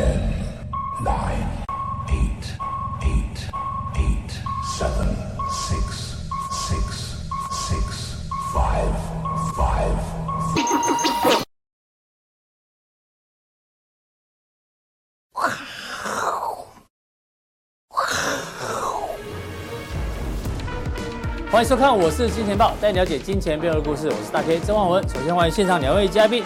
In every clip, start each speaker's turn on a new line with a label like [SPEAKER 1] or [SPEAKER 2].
[SPEAKER 1] Ten, nine, eight, eight, eight, seven, six, six, six, five, five.
[SPEAKER 2] 欢迎收看，我是金钱豹，带你了解金钱背后的故事。我是大 K 曾焕文。首先欢迎现场两位嘉宾，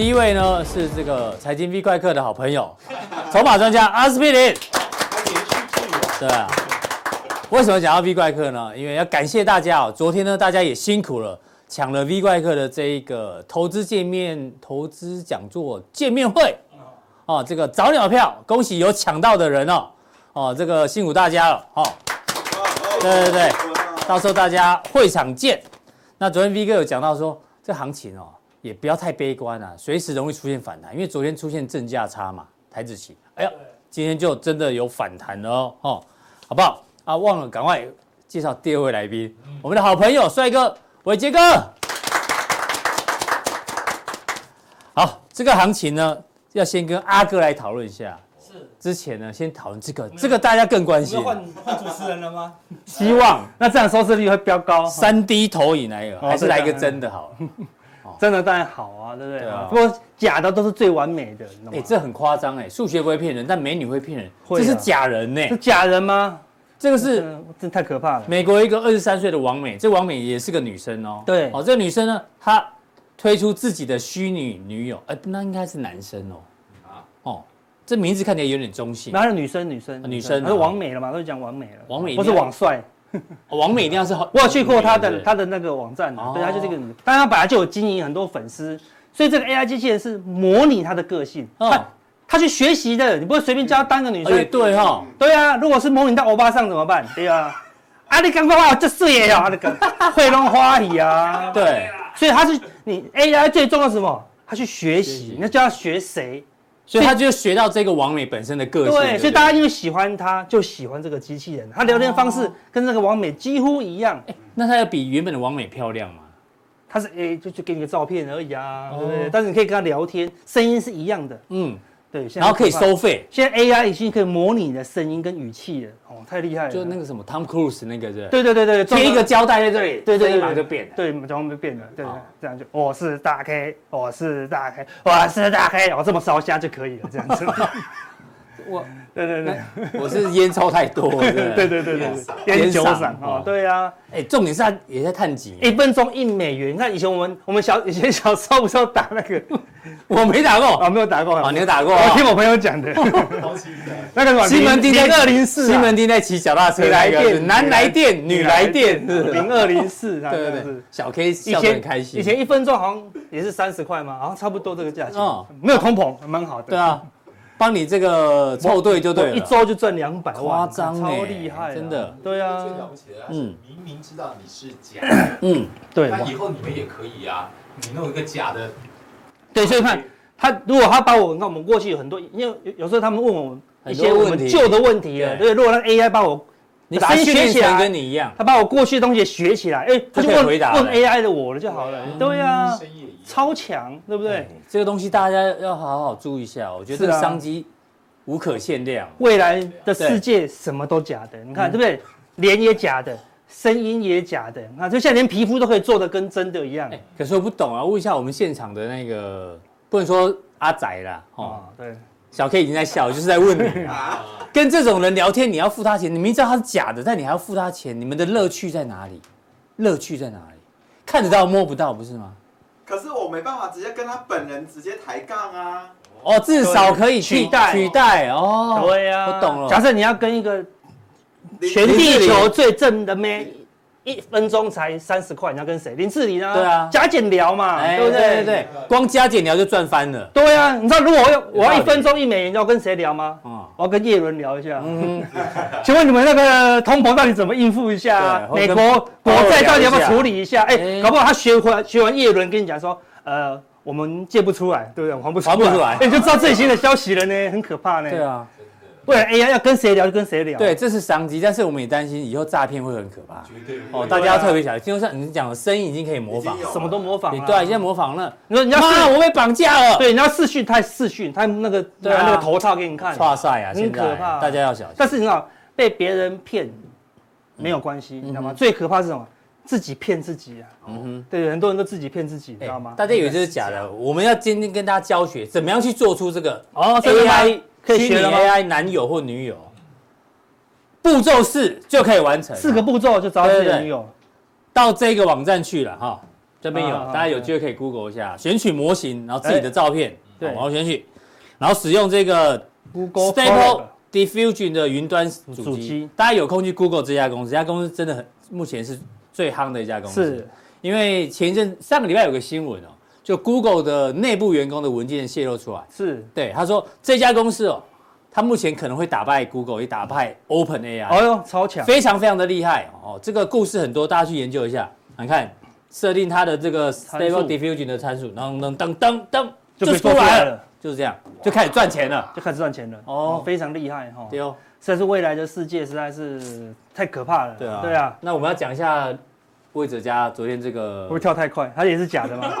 [SPEAKER 2] 第一位呢是这个财经 V 怪客的好朋友，筹码专家阿司匹林。对啊，为什么讲到 V 怪客呢？因为要感谢大家哦，昨天呢大家也辛苦了，抢了 V 怪客的这一个投资见面、投资讲座见面会哦，这个早鸟票，恭喜有抢到的人哦，哦，这个辛苦大家了哦。对对对。到时候大家会场见。那昨天 V 哥有讲到说，这行情哦，也不要太悲观啊，随时容易出现反弹，因为昨天出现正价差嘛，台子期，哎呀，今天就真的有反弹了哦，哦，好不好？啊，忘了赶快介绍第二位来宾，我们的好朋友帅哥伟杰哥。好，这个行情呢，要先跟阿哥来讨论一下。之前呢，先讨论这个，这个大家更关心。
[SPEAKER 3] 换换主持人了吗？
[SPEAKER 2] 希望
[SPEAKER 3] 那这样收视率会飙高。
[SPEAKER 2] 三 D 投影来一个，还是来一个真的好了。
[SPEAKER 3] 真的当然好啊，对不对？不过假的都是最完美的。
[SPEAKER 2] 哎，这很夸张哎，数学不会骗人，但美女会骗人。这是假人呢？
[SPEAKER 3] 是假人吗？
[SPEAKER 2] 这个是，
[SPEAKER 3] 真太可怕了。
[SPEAKER 2] 美国一个二十三岁的王美，这王美也是个女生哦。
[SPEAKER 3] 对，
[SPEAKER 2] 哦，这个女生呢，她推出自己的虚拟女友，哎，那应该是男生哦。哦。这名字看起来有点中性，
[SPEAKER 3] 哪有女生，女生，
[SPEAKER 2] 女生，
[SPEAKER 3] 是王美了嘛？都讲王美了，
[SPEAKER 2] 王美
[SPEAKER 3] 不是王帅，
[SPEAKER 2] 王美一定要是好。
[SPEAKER 3] 我有去过他的他的那个网站，对，他就是这个，但他本来就有经营很多粉丝，所以这个 AI 机器人是模拟他的个性，他他去学习的，你不会随便叫他当个女生，
[SPEAKER 2] 对哈，
[SPEAKER 3] 对啊，如果是模拟到欧巴上怎么办？对啊，啊你刚刚话这事也要那个会弄花语啊，
[SPEAKER 2] 对，
[SPEAKER 3] 所以他是你 AI 最重要什么？他去学习，你要叫他学谁？
[SPEAKER 2] 所以他就学到这个王美本身的个性。
[SPEAKER 3] 对，所以大家因为喜欢他，就喜欢这个机器人。他聊天方式跟那个王美几乎一样。哎，
[SPEAKER 2] 那他要比原本的王美漂亮吗？
[SPEAKER 3] 他是哎，就就给你个照片而已啊，对不对？但是你可以跟他聊天，声音是一样的。嗯。对，
[SPEAKER 2] 然后可以收费。
[SPEAKER 3] 现在 AI 已经可以模拟你的声音跟语气了，哦，太厉害了。
[SPEAKER 2] 就那个什么 Tom Cruise 那个是？
[SPEAKER 3] 对对对对，
[SPEAKER 2] 贴一个胶带在这里，
[SPEAKER 3] 对对，
[SPEAKER 2] 立马就变
[SPEAKER 3] 了，对，马上就变了，对，这样就我是大 K，我是大 K，我是大 K，我这么烧虾就可以了，这样子。我，对对对，
[SPEAKER 2] 我是烟抽太多，对
[SPEAKER 3] 对？对对对，烟酒嗓啊，对啊，
[SPEAKER 2] 哎，重点是他也在探几，
[SPEAKER 3] 一分钟一美元。你看以前我们我们小以前小时候不是要打那个，
[SPEAKER 2] 我没打过。
[SPEAKER 3] 啊，没有打过。
[SPEAKER 2] 啊，你有打过？
[SPEAKER 3] 我听我朋友讲的，那个
[SPEAKER 2] 西门町在
[SPEAKER 3] 二零四，
[SPEAKER 2] 西门町在骑脚踏车来电，男来电，女来电，
[SPEAKER 3] 零二零四，
[SPEAKER 2] 对对对，小 K 笑得很开心。
[SPEAKER 3] 以前一分钟好像也是三十块嘛，好像差不多这个价钱，没有通膨，蛮好的。
[SPEAKER 2] 对啊。帮你这个凑对就对了，
[SPEAKER 3] 一周就赚两百万，
[SPEAKER 2] 夸张，
[SPEAKER 3] 超厉害，
[SPEAKER 2] 真的。
[SPEAKER 3] 对啊，
[SPEAKER 4] 最了不起的嗯，明明知道你是假的，
[SPEAKER 2] 嗯，
[SPEAKER 3] 对。
[SPEAKER 4] 那以后你们也可以啊，你弄一个假的，
[SPEAKER 3] 对。所以看他，如果他把我，你看我们过去有很多，因为有时候他们问我一些我们旧的问题了，对。如果让 AI 把我，
[SPEAKER 2] 你把它学起来，跟你一样，
[SPEAKER 3] 他把我过去的东西学起来，哎，他就问问 AI 的我了就好了，对呀。超强，对不对？
[SPEAKER 2] 这个东西大家要好好注意一下，我觉得这个商机。无可限量，
[SPEAKER 3] 未来的世界什么都假的，你看对不对？脸也假的，声音也假的，那就现在连皮肤都可以做的跟真的一样。
[SPEAKER 2] 可是我不懂啊，问一下我们现场的那个，不能说阿仔啦，哦，对，小 K 已经在笑，就是在问你啊，跟这种人聊天，你要付他钱，你明知道他是假的，但你还要付他钱，你们的乐趣在哪里？乐趣在哪里？看得到摸不到，不是吗？
[SPEAKER 5] 可是我没办法直接跟他本人直接抬杠啊。
[SPEAKER 2] 哦，至少可以取代取代哦。
[SPEAKER 3] 对呀，
[SPEAKER 2] 我懂了。
[SPEAKER 3] 假设你要跟一个全地球最正的妹，一分钟才三十块，你要跟谁？林志玲啊？对啊，加减聊嘛，对不对？对对，
[SPEAKER 2] 光加减聊就赚翻了。
[SPEAKER 3] 对啊，你知道如果我要我要一分钟一美元，要跟谁聊吗？嗯，我要跟叶伦聊一下。嗯，请问你们那个通膨到底怎么应付一下？美国国债到底要不要处理一下？哎，搞不好他学完学完叶伦跟你讲说，呃。我们借不出来，对不对？还不出来，还不出来，你就知道最新的消息了呢，很可怕呢。
[SPEAKER 2] 对啊，
[SPEAKER 3] 未来 AI 要跟谁聊就跟谁聊。
[SPEAKER 2] 对，这是商机，但是我们也担心以后诈骗会很可怕。
[SPEAKER 4] 绝对
[SPEAKER 2] 哦，大家要特别小心。就像你讲的，声音已经可以模仿
[SPEAKER 3] 什么都模仿了。
[SPEAKER 2] 对，现在模仿了。
[SPEAKER 3] 你说你要妈，
[SPEAKER 2] 我被绑架了。
[SPEAKER 3] 对，你要视讯，他视讯，他那
[SPEAKER 2] 个
[SPEAKER 3] 拿那个头套给你看，
[SPEAKER 2] 哇塞啊，
[SPEAKER 3] 很可怕。
[SPEAKER 2] 大家要小心。
[SPEAKER 3] 但是你知道，被别人骗没有关系，你知道吗？最可怕是什么？自己骗自己啊！嗯哼，对，很多人都自己骗自己，你知道吗？
[SPEAKER 2] 大家以为这是假的，我们要今天跟大家教学，怎么样去做出这个
[SPEAKER 3] 哦
[SPEAKER 2] AI
[SPEAKER 3] 可以学了吗？
[SPEAKER 2] 虚拟 AI 男友或女友，步骤四就可以完成，
[SPEAKER 3] 四个步骤就找到自己
[SPEAKER 2] 对对对。
[SPEAKER 3] 的女友。
[SPEAKER 2] 到这个网站去了哈，这边有，
[SPEAKER 3] 啊
[SPEAKER 2] 大家有机会可以 Google 一下，选取模型，然后自己的照片，对然后选取，然后使用这个
[SPEAKER 3] Google
[SPEAKER 2] Stable Diffusion 的云端主
[SPEAKER 3] 机，
[SPEAKER 2] 大家有空去 Google 这家公司，这家公司真的很，目前是最夯的一家公司。
[SPEAKER 3] 是，
[SPEAKER 2] 因为前一阵上个礼拜有个新闻哦，就 Google 的内部员工的文件泄露出来，
[SPEAKER 3] 是，
[SPEAKER 2] 对他说这家公司哦，他目前可能会打败 Google，也打败 Open AI，、
[SPEAKER 3] 哦哟，超强，
[SPEAKER 2] 非常非常的厉害哦。这个故事很多，大家去研究一下。你看，设定它的这个 Stable Diffusion 的参数，然后噔噔噔噔
[SPEAKER 3] 就可以
[SPEAKER 2] 就出来了就是这样，就开始赚钱了。
[SPEAKER 3] 就开始赚钱了。
[SPEAKER 2] 哦
[SPEAKER 3] 哦，非常厉害哈。
[SPEAKER 2] 对哦，
[SPEAKER 3] 实在是未来的世界实在是太可怕了。
[SPEAKER 2] 对啊，
[SPEAKER 3] 对啊，。
[SPEAKER 2] 那我们要讲一下魏哲家昨天这个
[SPEAKER 3] 会不会跳太快？它也是假的吗？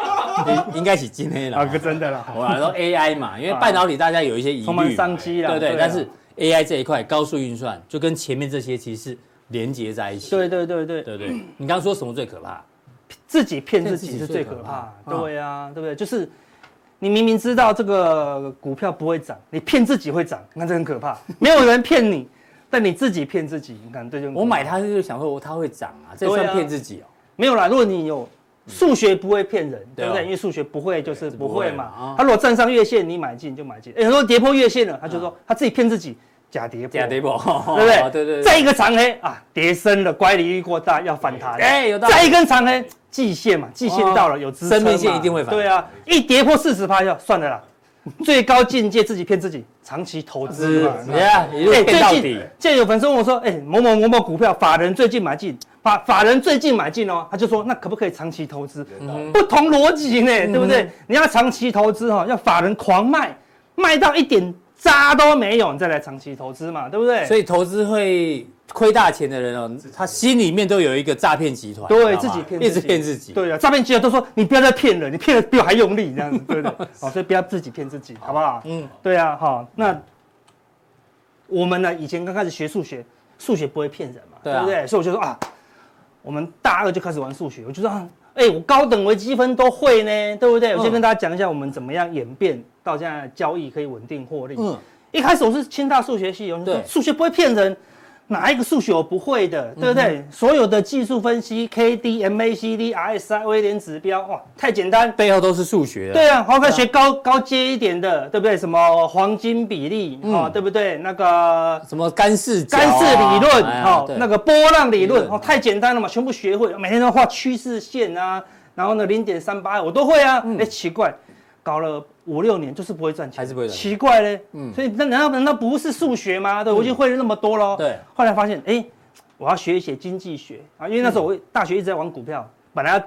[SPEAKER 2] 应应该是今天
[SPEAKER 3] 啊，
[SPEAKER 2] 了。
[SPEAKER 3] 啊真的啦。
[SPEAKER 2] 我来说 AI 嘛，因为半导体大家有一些疑
[SPEAKER 3] 充
[SPEAKER 2] 满虑，
[SPEAKER 3] 商机啦
[SPEAKER 2] 对不对？但是 AI 这一块高速运算就跟前面这些其实是连接在一起。
[SPEAKER 3] 对对对对，
[SPEAKER 2] 对不对？你刚刚说什么最可怕？
[SPEAKER 3] 自己骗自己是最可怕。对啊，对不对？就是你明明知道这个股票不会涨，你骗自己会涨，那这很可怕。没有人骗你，但你自己骗自己，你看这就
[SPEAKER 2] 我买它就是想说它会涨啊，这算骗自己哦。
[SPEAKER 3] 没有啦。如果你有数学不会骗人，对不对？因为数学不会就是不会嘛。他如果站上月线，你买进就买进。哎，很多跌破月线了，他就说他自己骗自己，假跌破，
[SPEAKER 2] 假跌破，
[SPEAKER 3] 对不对？
[SPEAKER 2] 对对对。
[SPEAKER 3] 再一个长黑啊，跌深了，乖离率过大，要反弹。
[SPEAKER 2] 哎有道理
[SPEAKER 3] 再一根长黑，季线嘛，季线到了有支撑嘛
[SPEAKER 2] 生命线一定会反
[SPEAKER 3] 对啊，一跌破四十趴就算了啦。最高境界自己骗自己，长期投资嘛。
[SPEAKER 2] 是呀，一路
[SPEAKER 3] 哎，
[SPEAKER 2] 骗到底
[SPEAKER 3] 最近。有粉丝问我说：“哎，某某某某股票，法人最近买进，法法人最近买进哦。”他就说：“那可不可以长期投资？不同逻辑呢，对不对？你要长期投资哈，要法人狂卖，卖到一点渣都没有，你再来长期投资嘛，对不对？
[SPEAKER 2] 所以投资会亏大钱的人哦，他心里面都有一个诈骗集团，对
[SPEAKER 3] 自己骗
[SPEAKER 2] 一直骗自己。
[SPEAKER 3] 对啊，诈骗集团都说你不要再骗了，你骗的比我还用力，这样子，对不对？好，所以不要自己骗自己，好不好？
[SPEAKER 2] 嗯，
[SPEAKER 3] 对啊，好，那我们呢？以前刚开始学数学，数学不会骗人嘛，
[SPEAKER 2] 对啊
[SPEAKER 3] 不对？所以我就说啊，我们大二就开始玩数学，我就说啊，哎，我高等微积分都会呢，对不对？我先跟大家讲一下我们怎么样演变到现在交易可以稳定获利。
[SPEAKER 2] 嗯，
[SPEAKER 3] 一开始我是清大数学系，我就说
[SPEAKER 2] 对
[SPEAKER 3] 数学不会骗人，哪一个数学我不会的，对不对？所有的技术分析，K D、M A C D、R S I 威廉指标，哇，太简单。
[SPEAKER 2] 背后都是数学的。
[SPEAKER 3] 对啊，好，可以学高高阶一点的，对不对？什么黄金比例啊，对不对？那个
[SPEAKER 2] 什么干式
[SPEAKER 3] 干式理
[SPEAKER 2] 论，
[SPEAKER 3] 哦，那个波浪理
[SPEAKER 2] 理论
[SPEAKER 3] 论，哦，太简单了嘛，全部学会，每天都画趋势线啊，然后呢，零点三八我都会啊。哎，奇怪，搞了五六年就是不会赚钱，
[SPEAKER 2] 还是不会赚
[SPEAKER 3] 奇怪嘞。嗯，所以那难道难道不是数学吗？对，我已经会了那么多喽。
[SPEAKER 2] 对，
[SPEAKER 3] 后来发现，哎，我要学一些经济学啊，因为那时候我大学一直在玩股票，本来要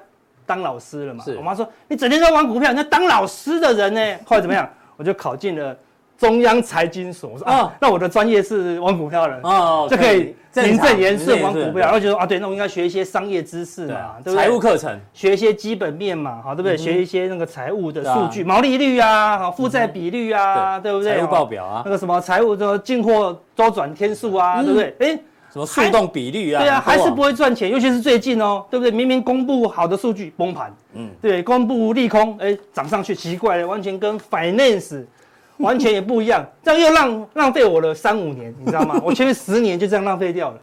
[SPEAKER 3] 当老师了嘛。
[SPEAKER 2] 是
[SPEAKER 3] 我妈说你整天在玩股票，你要当老师的人呢。后来怎么样？我就考进了中央财经所。我说啊
[SPEAKER 2] 哦，
[SPEAKER 3] 那我的专业是玩股票的。
[SPEAKER 2] 哦
[SPEAKER 3] 就可以名正言顺玩股票，然
[SPEAKER 2] 然
[SPEAKER 3] 后觉得啊，对，那我应该学一些商业知识嘛，对不对？
[SPEAKER 2] 财务课程，
[SPEAKER 3] 学一些基本面嘛，好，对不对？学一些那个财务的数据，毛利率啊，好，负债比率啊，对不对？
[SPEAKER 2] 财务报表啊
[SPEAKER 3] 那，个什么财务的进货周转天数啊，对不对？哎，
[SPEAKER 2] 什么速动比率啊，
[SPEAKER 3] 对啊，还是不
[SPEAKER 2] 会
[SPEAKER 3] 会赚钱，尤其是最近哦，对不对？明明公布好的数据崩盘，嗯，对，公布利空，哎，涨上去，奇怪了，完全跟 finance 完全也不一样，这样又浪浪费我了三五年，你知道吗？我前面十年就这样浪费掉了。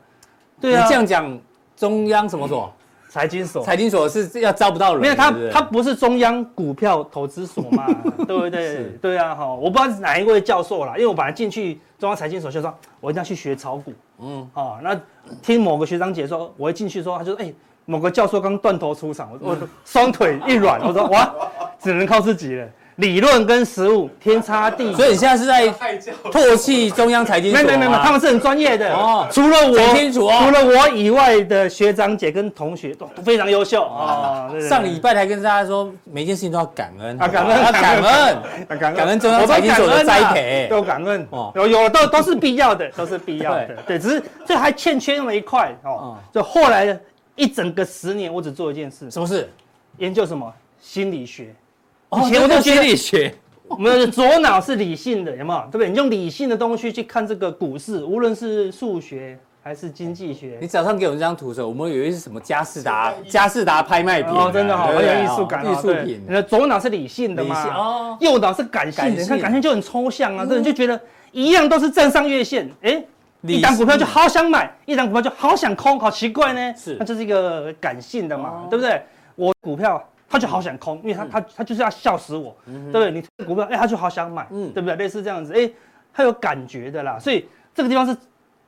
[SPEAKER 3] 对啊，
[SPEAKER 2] 你这样讲，中央什么所？
[SPEAKER 3] 财经所。
[SPEAKER 2] 财经所是要招不到人，
[SPEAKER 3] 没有他他不是中央股票投资所嘛，对不对
[SPEAKER 2] 是？
[SPEAKER 3] 对啊，哈，我不知道是哪一位教授啦，因为我本来进去中央财经所就说，我一定要去学炒股，嗯，哦，那听某个学长姐说，我一进去说，他就说，哎，某个教授刚断头出场，我我双腿一软，我说哇，只能靠自己了。理论跟实务天差地远。
[SPEAKER 2] 所以你现在是在唾弃中央财经所？
[SPEAKER 3] 没没没没，他们是很专业的哦。除了我，
[SPEAKER 2] 清楚哦。
[SPEAKER 3] 除了我以外的学长姐跟同学都非常优秀啊。
[SPEAKER 2] 上礼拜才跟大家说，每件事情都要感恩
[SPEAKER 3] 啊，感恩啊，感
[SPEAKER 2] 恩，感恩中央财经所的栽培，
[SPEAKER 3] 都感恩哦。有有都都是必要的，都是必要的。对，只是这还欠缺那么一块哦。就后来一整个十年，我只做一件事，
[SPEAKER 2] 什么事？
[SPEAKER 3] 研究什么心理学。
[SPEAKER 2] 以前我都心理学，
[SPEAKER 3] 我们的左脑是理性的，有没有？对不对？你用理性的东西去看这个股市，无论是数学还是经济学。
[SPEAKER 2] 你早上给我们这张图的时候，我们以为是什么佳士达佳士达拍卖品
[SPEAKER 3] 哦，真的好，很有艺术感，艺术品。你的左脑是理性的嘛？哦，右脑是感性的，你看感性就很抽象啊，这人就觉得一样都是站上月线，哎，一档股票就好想买，一档股票就好想空，好奇怪呢？是，那这是一个感性的嘛，对不对？我股票。他就好想空，因为他他他就是要笑死我，对不对？你股票，哎，他就好想买，对不对？类似这样子，哎，他有感觉的啦，所以这个地方是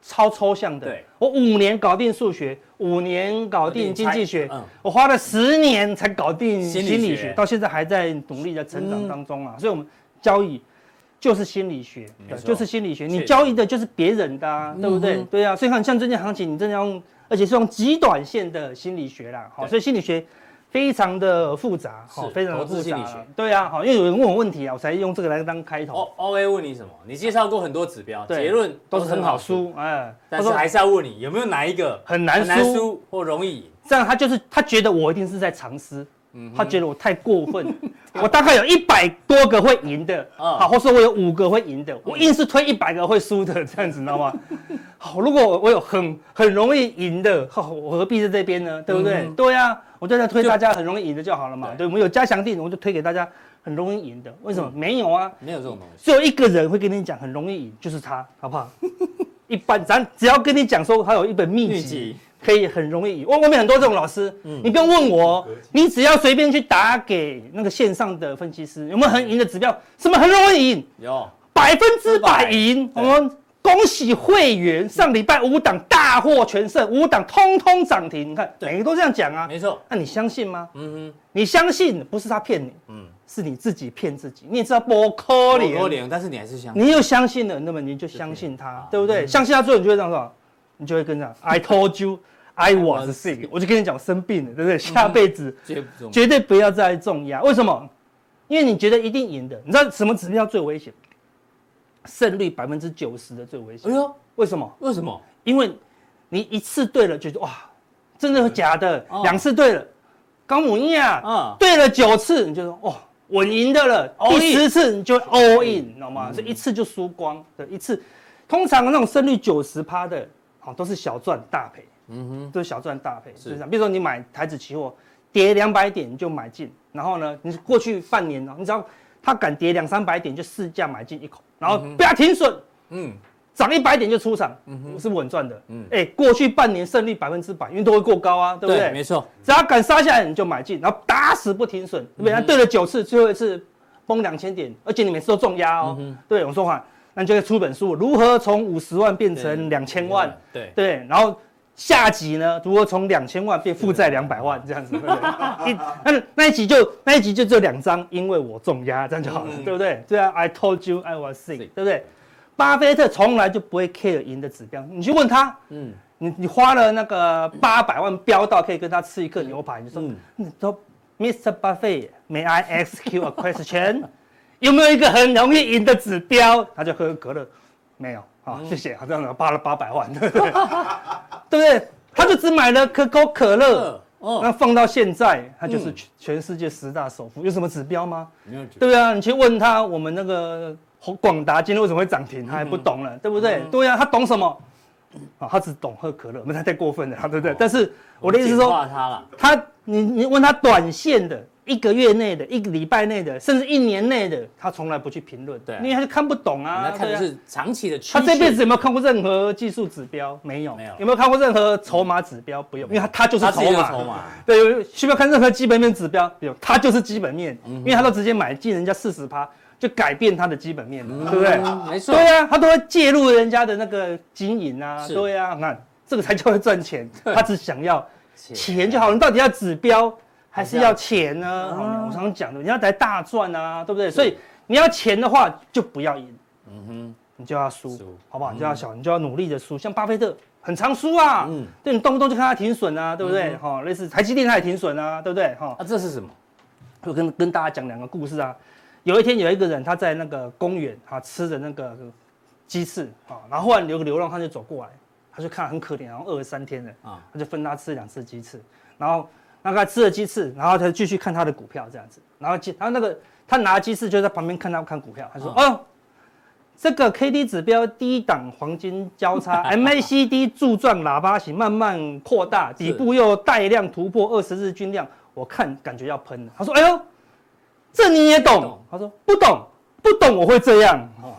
[SPEAKER 3] 超抽象的。我五年搞定数学，五年搞定经济学，我花了十年才搞定心理学，到现在还在努力的成长当中啊。所以，我们交易就是心理学，就是心理学。你交易的就是别人的，对不对？对啊。所以看像最近行情，你真的要用，而且是用极短线的心理学啦。好，所以心理学。非常的复杂，好，非常的复杂。对啊，好，因为有人问我问题啊，我才用这个来当开头。
[SPEAKER 2] O A 问你什么？你介绍过很多指标，结论
[SPEAKER 3] 都是很好输，哎，
[SPEAKER 2] 但是还是要问你有没有哪一个
[SPEAKER 3] 很难输
[SPEAKER 2] 或容易赢？
[SPEAKER 3] 这样他就是他觉得我一定是在藏私，他觉得我太过分。我大概有一百多个会赢的，好，或者说我有五个会赢的，我硬是推一百个会输的，这样子，你知道吗？好，如果我有很很容易赢的，我何必在这边呢？对不对？对呀。我就在推大家很容易赢的就好了嘛，对，我们有加强錠，我就推给大家很容易赢的。为什么？没有啊，
[SPEAKER 2] 没有这种东西。
[SPEAKER 3] 只有一个人会跟你讲很容易赢，就是他，好不好？一般咱只要跟你讲说他有一本秘籍，可以很容易赢。外外面很多这种老师，你不用问我，你只要随便去打给那个线上的分析师，有没有很赢的指标？什么很容易赢？有，百分之百赢。我们。恭喜会员，上礼拜五档大获全胜，五档通通涨停。你看，每个都这样讲啊，
[SPEAKER 2] 没错。
[SPEAKER 3] 那你相信吗？嗯哼，你相信不是他骗你，嗯，是你自己骗自己。你也知道不可能，
[SPEAKER 2] 但是你还是相信。
[SPEAKER 3] 你又相信了，那么你就相信他，对不对？相信他之后，你就会这样说，你就会跟着 I told you I was sick，我就跟你讲，我生病了，对不对？下辈子绝对不要再重压。为什么？因为你觉得一定赢的。你知道什么指标最危险？胜率百分之九十的最危险。哎呦，为什么？
[SPEAKER 2] 为什么？
[SPEAKER 3] 因为你一次对了，觉得哇，真的和假的？两次对了，高母一啊，嗯，对了九次，你就说哇，稳赢的了。第十次你就 all in，知道吗？这一次就输光。对，一次，通常那种胜率九十趴的，好，都是小赚大赔。嗯哼，都是小赚大赔。是。比如说你买台子期货，跌两百点你就买进，然后呢，你过去半年呢，你只要它敢跌两三百点，就市价买进一口。然后不要停损，嗯，涨一百点就出场，嗯，是稳赚的，嗯，哎，过去半年胜率百分之百，因为都会过高啊，对不对？
[SPEAKER 2] 没错，
[SPEAKER 3] 只要敢杀下来你就买进，然后打死不停损，对不对？对了九次，最后一次崩两千点，而且你每次都重压哦，对，我说话，那你就会出本书，如何从五十万变成两千万？对对，然后。下集呢？如何从两千万变负债两百万这样子？对不对？一那那一集就那一集就只有两张，因为我重压，这样就好了，嗯、对不对？对啊，I told you I was sick，对不对？巴菲特从来就不会 care 赢的指标，你去问他，嗯，你你花了那个八百万飙到可以跟他吃一个牛排，你说，嗯、你说，Mr. Buffett，May I ask you a question？有没有一个很容易赢的指标？他就喝可乐，没有。好，谢谢。好，这样子花了八百万，对不对？对不对？他就只买了可口可乐，那放到现在，他就是全世界十大首富，有什么指标吗？没有。对啊，你去问他，我们那个广达今天为什么会涨停，他还不懂了，对不对？对呀，他懂什么？啊，他只懂喝可乐，没他太过分了，对不对？但是我的意思是说，他你你问他短线的。一个月内的，一个礼拜内的，甚至一年内的，他从来不去评论，对，因为他就看不懂啊。
[SPEAKER 2] 他看的是长期的趋势。
[SPEAKER 3] 他这辈子有没有看过任何技术指标？没有。没有。有没有看过任何筹码指标？不用，因为他他就是筹码。筹码。对，需要看任何基本面指标？不用，他就是基本面，因为他都直接买进人家四十趴，就改变他的基本面了，对不对？没错。对啊，他都会介入人家的那个经营啊，对啊，那这个才叫会赚钱。他只想要钱就好，你到底要指标？还是要钱呢？我常常讲的，你要来大赚啊，对不对？所以你要钱的话，就不要赢，嗯哼，你就要输，好不好？你就要小，你就要努力的输。像巴菲特很常输啊，嗯，对你动不动就看他停损啊，对不对？哈，类似台积电他也停损啊，对不对？哈，
[SPEAKER 2] 啊，这是什么？
[SPEAKER 3] 我跟跟大家讲两个故事啊。有一天有一个人他在那个公园啊吃着那个鸡翅啊，然后忽然有个流浪汉就走过来，他就看很可怜，然后饿了三天了啊，他就分他吃两次鸡翅，然后那个吃了鸡翅，然后他就继续看他的股票这样子，然后然后那个他拿鸡翅就在旁边看他看股票，他说哦，这个 K D 指标低档黄金交叉 M A C D 柱状喇叭形慢慢扩大，底部又带量突破二十日均量，我看感觉要喷了，他说哎呦。这你也懂？他说不懂，不懂我会这样。哦，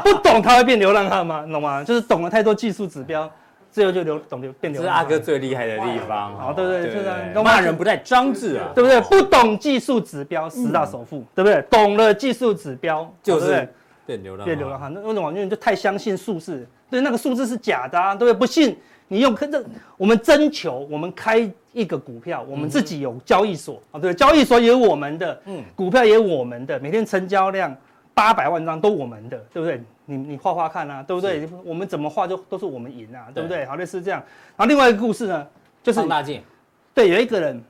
[SPEAKER 3] 不懂他会变流浪汉吗？懂吗？就是懂了太多技术指标，最后就流懂流变流浪。
[SPEAKER 2] 这是阿哥最厉害的地方。
[SPEAKER 3] 好，对对对，
[SPEAKER 2] 就是骂人不带脏字啊，
[SPEAKER 3] 对不对？不懂技术指标，十大首富，对不对？懂了技术指标，
[SPEAKER 2] 就是变流浪
[SPEAKER 3] 变流浪汉。那为什么？因为你就太相信数字，对那个数字是假的，对不对？不信。你用跟着我们征求，我们开一个股票，我们自己有交易所啊，对，交易所也有我们的，嗯，股票也有我们的，每天成交量八百万张都我们的，对不对？你你画画看啊，对不对？我们怎么画就都是我们赢啊，对不对？好类似这样。然后另外一个故事呢，就是
[SPEAKER 2] 放大镜，
[SPEAKER 3] 对，有一个人，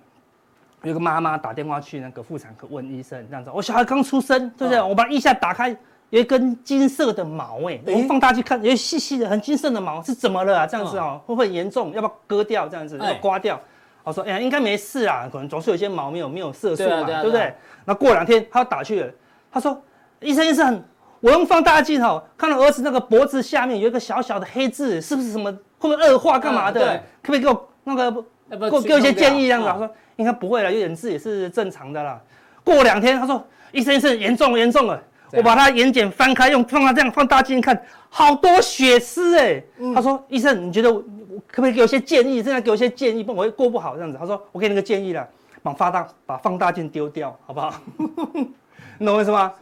[SPEAKER 3] 有个妈妈打电话去那个妇产科问医生，这样子，我小孩刚出生，对不对？我把腋下打开。有一根金色的毛，哎，我们放大镜看，有细细的、很金色的毛，是怎么了啊？这样子哦，会不会严重？要不要割掉？这样子要刮掉？我说，哎呀，应该没事啊，可能总是有一些毛没有没有色素嘛，对不对？那过两天他打去了，他说，医生医生，我用放大镜哈，看到儿子那个脖子下面有一个小小的黑痣，是不是什么？会不会恶化干嘛的？可不可以给我那个给我给我一些建议？这样子，他说应该不会了，有点痣也是正常的啦。过两天他说，医生医生，严重严重了。我把他眼睑翻开，用放大这样放大镜看，好多血丝哎。嗯、他说：“医生，你觉得我可不可以给我一些建议？现在给我一些建议，不然我会过不好这样子。”他说：“我给你个建议了，把放大把放大镜丢掉，好不好？你懂我意思吗？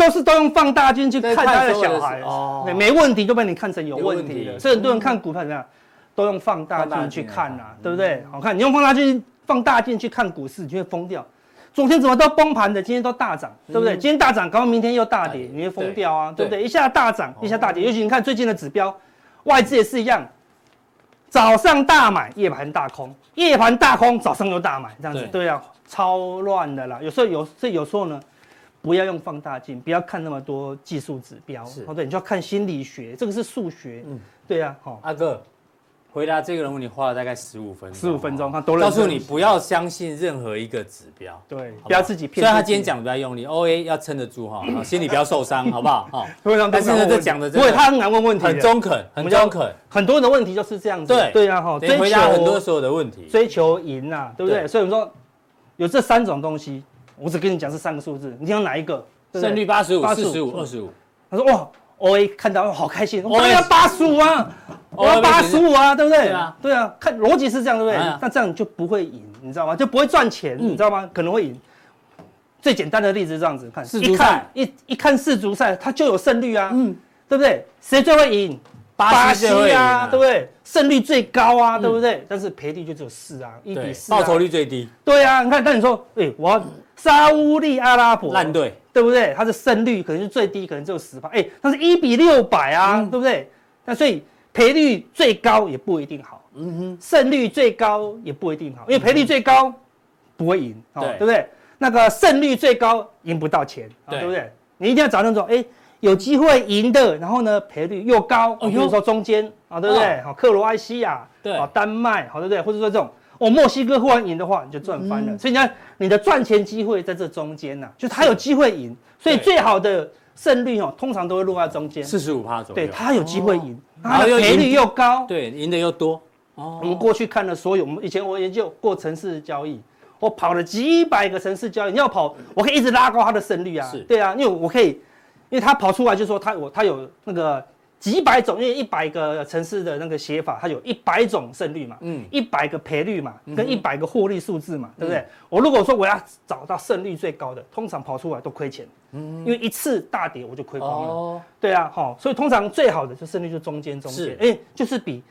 [SPEAKER 3] 就是都用放大镜去看他的小孩哦，没问题就被你看成有问题了。所以很多人看股票怎么样，都用放大镜去看呐，对不对？好看，你用放大镜放大镜去看股市，你就会疯掉。”昨天怎么都崩盘的，今天都大涨，对不对？今天大涨，搞不好明天又大跌，你会疯掉啊，对不对？一下大涨，一下大跌，尤其你看最近的指标，外资也是一样，早上大买，夜盘大空，夜盘大空，早上又大买，这样子，对啊，超乱的啦。有时候有，所以有时候呢，不要用放大镜，不要看那么多技术指标，哦，对，你就要看心理学，这个是数学，嗯，对啊，好，
[SPEAKER 2] 阿哥。回答这个人问题花了大概十五分钟，
[SPEAKER 3] 十五分钟，他
[SPEAKER 2] 都告诉你不要相信任何一个指标，
[SPEAKER 3] 对，不要自己骗。
[SPEAKER 2] 虽然他今天讲的比较用力，O A 要撑得住哈，心里不要受伤，好不好？哈，但是呢，这讲的不
[SPEAKER 3] 会，他很难问问题，
[SPEAKER 2] 很中肯，很中肯。
[SPEAKER 3] 很多人的问题就是这样子，对。
[SPEAKER 2] 对
[SPEAKER 3] 啊，哈，
[SPEAKER 2] 回答很多所有的问题，
[SPEAKER 3] 追求赢啊，对不对？所以我们说有这三种东西，我只跟你讲这三个数字，你要哪一个？
[SPEAKER 2] 胜率八十五、四十五、二十五。
[SPEAKER 3] 他说哇。我一看到好开心，我要八十五啊，我要八十五啊，对不对？对啊，对啊，看逻辑是这样，对不对？那这样就不会赢，你知道吗？就不会赚钱，你知道吗？可能会赢。最简单的例子是这样子，看一看一一看世足赛，它就有胜率啊，嗯，对不对？谁最会赢？巴西啊，对不对？胜率最高啊，对不对？但是赔率就只有四啊，一比四，
[SPEAKER 2] 报酬率最低。
[SPEAKER 3] 对啊，你看，但你说，哎，我要沙乌利阿拉伯
[SPEAKER 2] 烂队。
[SPEAKER 3] 对不对？它的胜率可能是最低，可能只有十趴。哎，它是一比六百啊，嗯、对不对？那所以赔率最高也不一定好。嗯哼，胜率最高也不一定好，因为赔率最高不会赢，对，对不对？那个胜率最高赢不到钱，对，对不对？你一定要找那种哎有机会赢的，然后呢赔率又高，比如说中间啊，对不对？好，克罗埃西亚，对，丹麦，好，对不对？或者说这种。哦，墨西哥忽然赢的话，你就赚翻了。嗯、所以你看，你的赚钱机会在这中间呐、啊，就他有机会赢。所以最好的胜率哦，通常都会落在中间，
[SPEAKER 2] 四十五趴左右。
[SPEAKER 3] 对，他有机会赢，然后赔率又高，
[SPEAKER 2] 对，赢的又多。哦，
[SPEAKER 3] 我们过去看了所有，我们以前我研究过城市交易，我跑了几百个城市交易，你要跑，我可以一直拉高它的胜率啊。是，对啊，因为我可以，因为他跑出来就说他我他有那个。几百种，因为一百个城市的那个写法，它有一百种胜率嘛，嗯，一百个赔率嘛，跟一百个获利数字嘛，对不对？我如果说我要找到胜率最高的，通常跑出来都亏钱，嗯，因为一次大跌我就亏光了，哦，对啊，好，所以通常最好的就胜率就中间中间，哎，就是比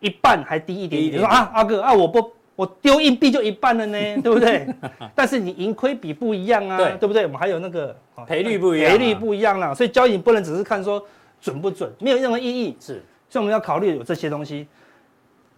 [SPEAKER 3] 一半还低一点点。你说啊，阿哥啊，我不我丢硬币就一半了呢，对不对？但是你盈亏比不一样啊，
[SPEAKER 2] 对
[SPEAKER 3] 对不对？我们还有那个
[SPEAKER 2] 赔率不一样啊，
[SPEAKER 3] 赔率不一样啦，所以交易不能只是看说准不准，没有任何意义。
[SPEAKER 2] 是，
[SPEAKER 3] 所以我们要考虑有这些东西，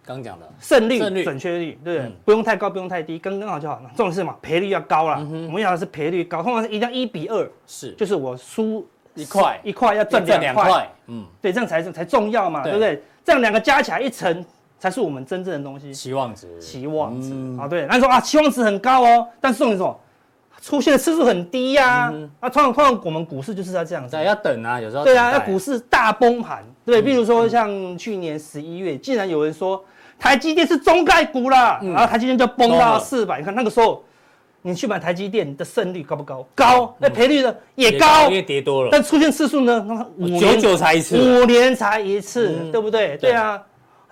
[SPEAKER 2] 刚讲的
[SPEAKER 3] 胜率、
[SPEAKER 2] 胜率
[SPEAKER 3] 准确率，对不对
[SPEAKER 2] 嗯？
[SPEAKER 3] 不用太高，不用太低，刚刚好就好了。重点是什么？赔率要高啦。
[SPEAKER 2] 嗯
[SPEAKER 3] 我们要的是赔率高，通常是一定要一比二，
[SPEAKER 2] 是
[SPEAKER 3] 就是我输
[SPEAKER 2] 一块
[SPEAKER 3] 一块要赚
[SPEAKER 2] 赚两
[SPEAKER 3] 两块，
[SPEAKER 2] 块，嗯，
[SPEAKER 3] 对，这样才才重要嘛，
[SPEAKER 2] 对
[SPEAKER 3] 对不对？这样两个加起来一乘，才是我们真正的东西。
[SPEAKER 2] 期望值，
[SPEAKER 3] 期望值
[SPEAKER 2] 嗯。
[SPEAKER 3] 啊，对，那你说啊，期望值很高哦，但是重点是什么？出现的次数很低呀、啊。啊，通常通常我们股市就是要这样子。
[SPEAKER 2] 对，，要等啊，有时候
[SPEAKER 3] 对啊，
[SPEAKER 2] 等待。
[SPEAKER 3] 要股市大崩盘，对，比如说像去年十一月，竟然有人说台积电是中概股啦，然后台积电就崩到四百，你看那个时候你去买台积电，的胜率高不高？高，那赔率呢？也高。
[SPEAKER 2] 因，为跌多了，
[SPEAKER 3] 但出现次数呢，那五
[SPEAKER 2] 久
[SPEAKER 3] 年
[SPEAKER 2] 才一次，
[SPEAKER 3] 五年才一次，
[SPEAKER 2] 嗯。
[SPEAKER 3] 对不对？
[SPEAKER 2] 对。
[SPEAKER 3] 对啊，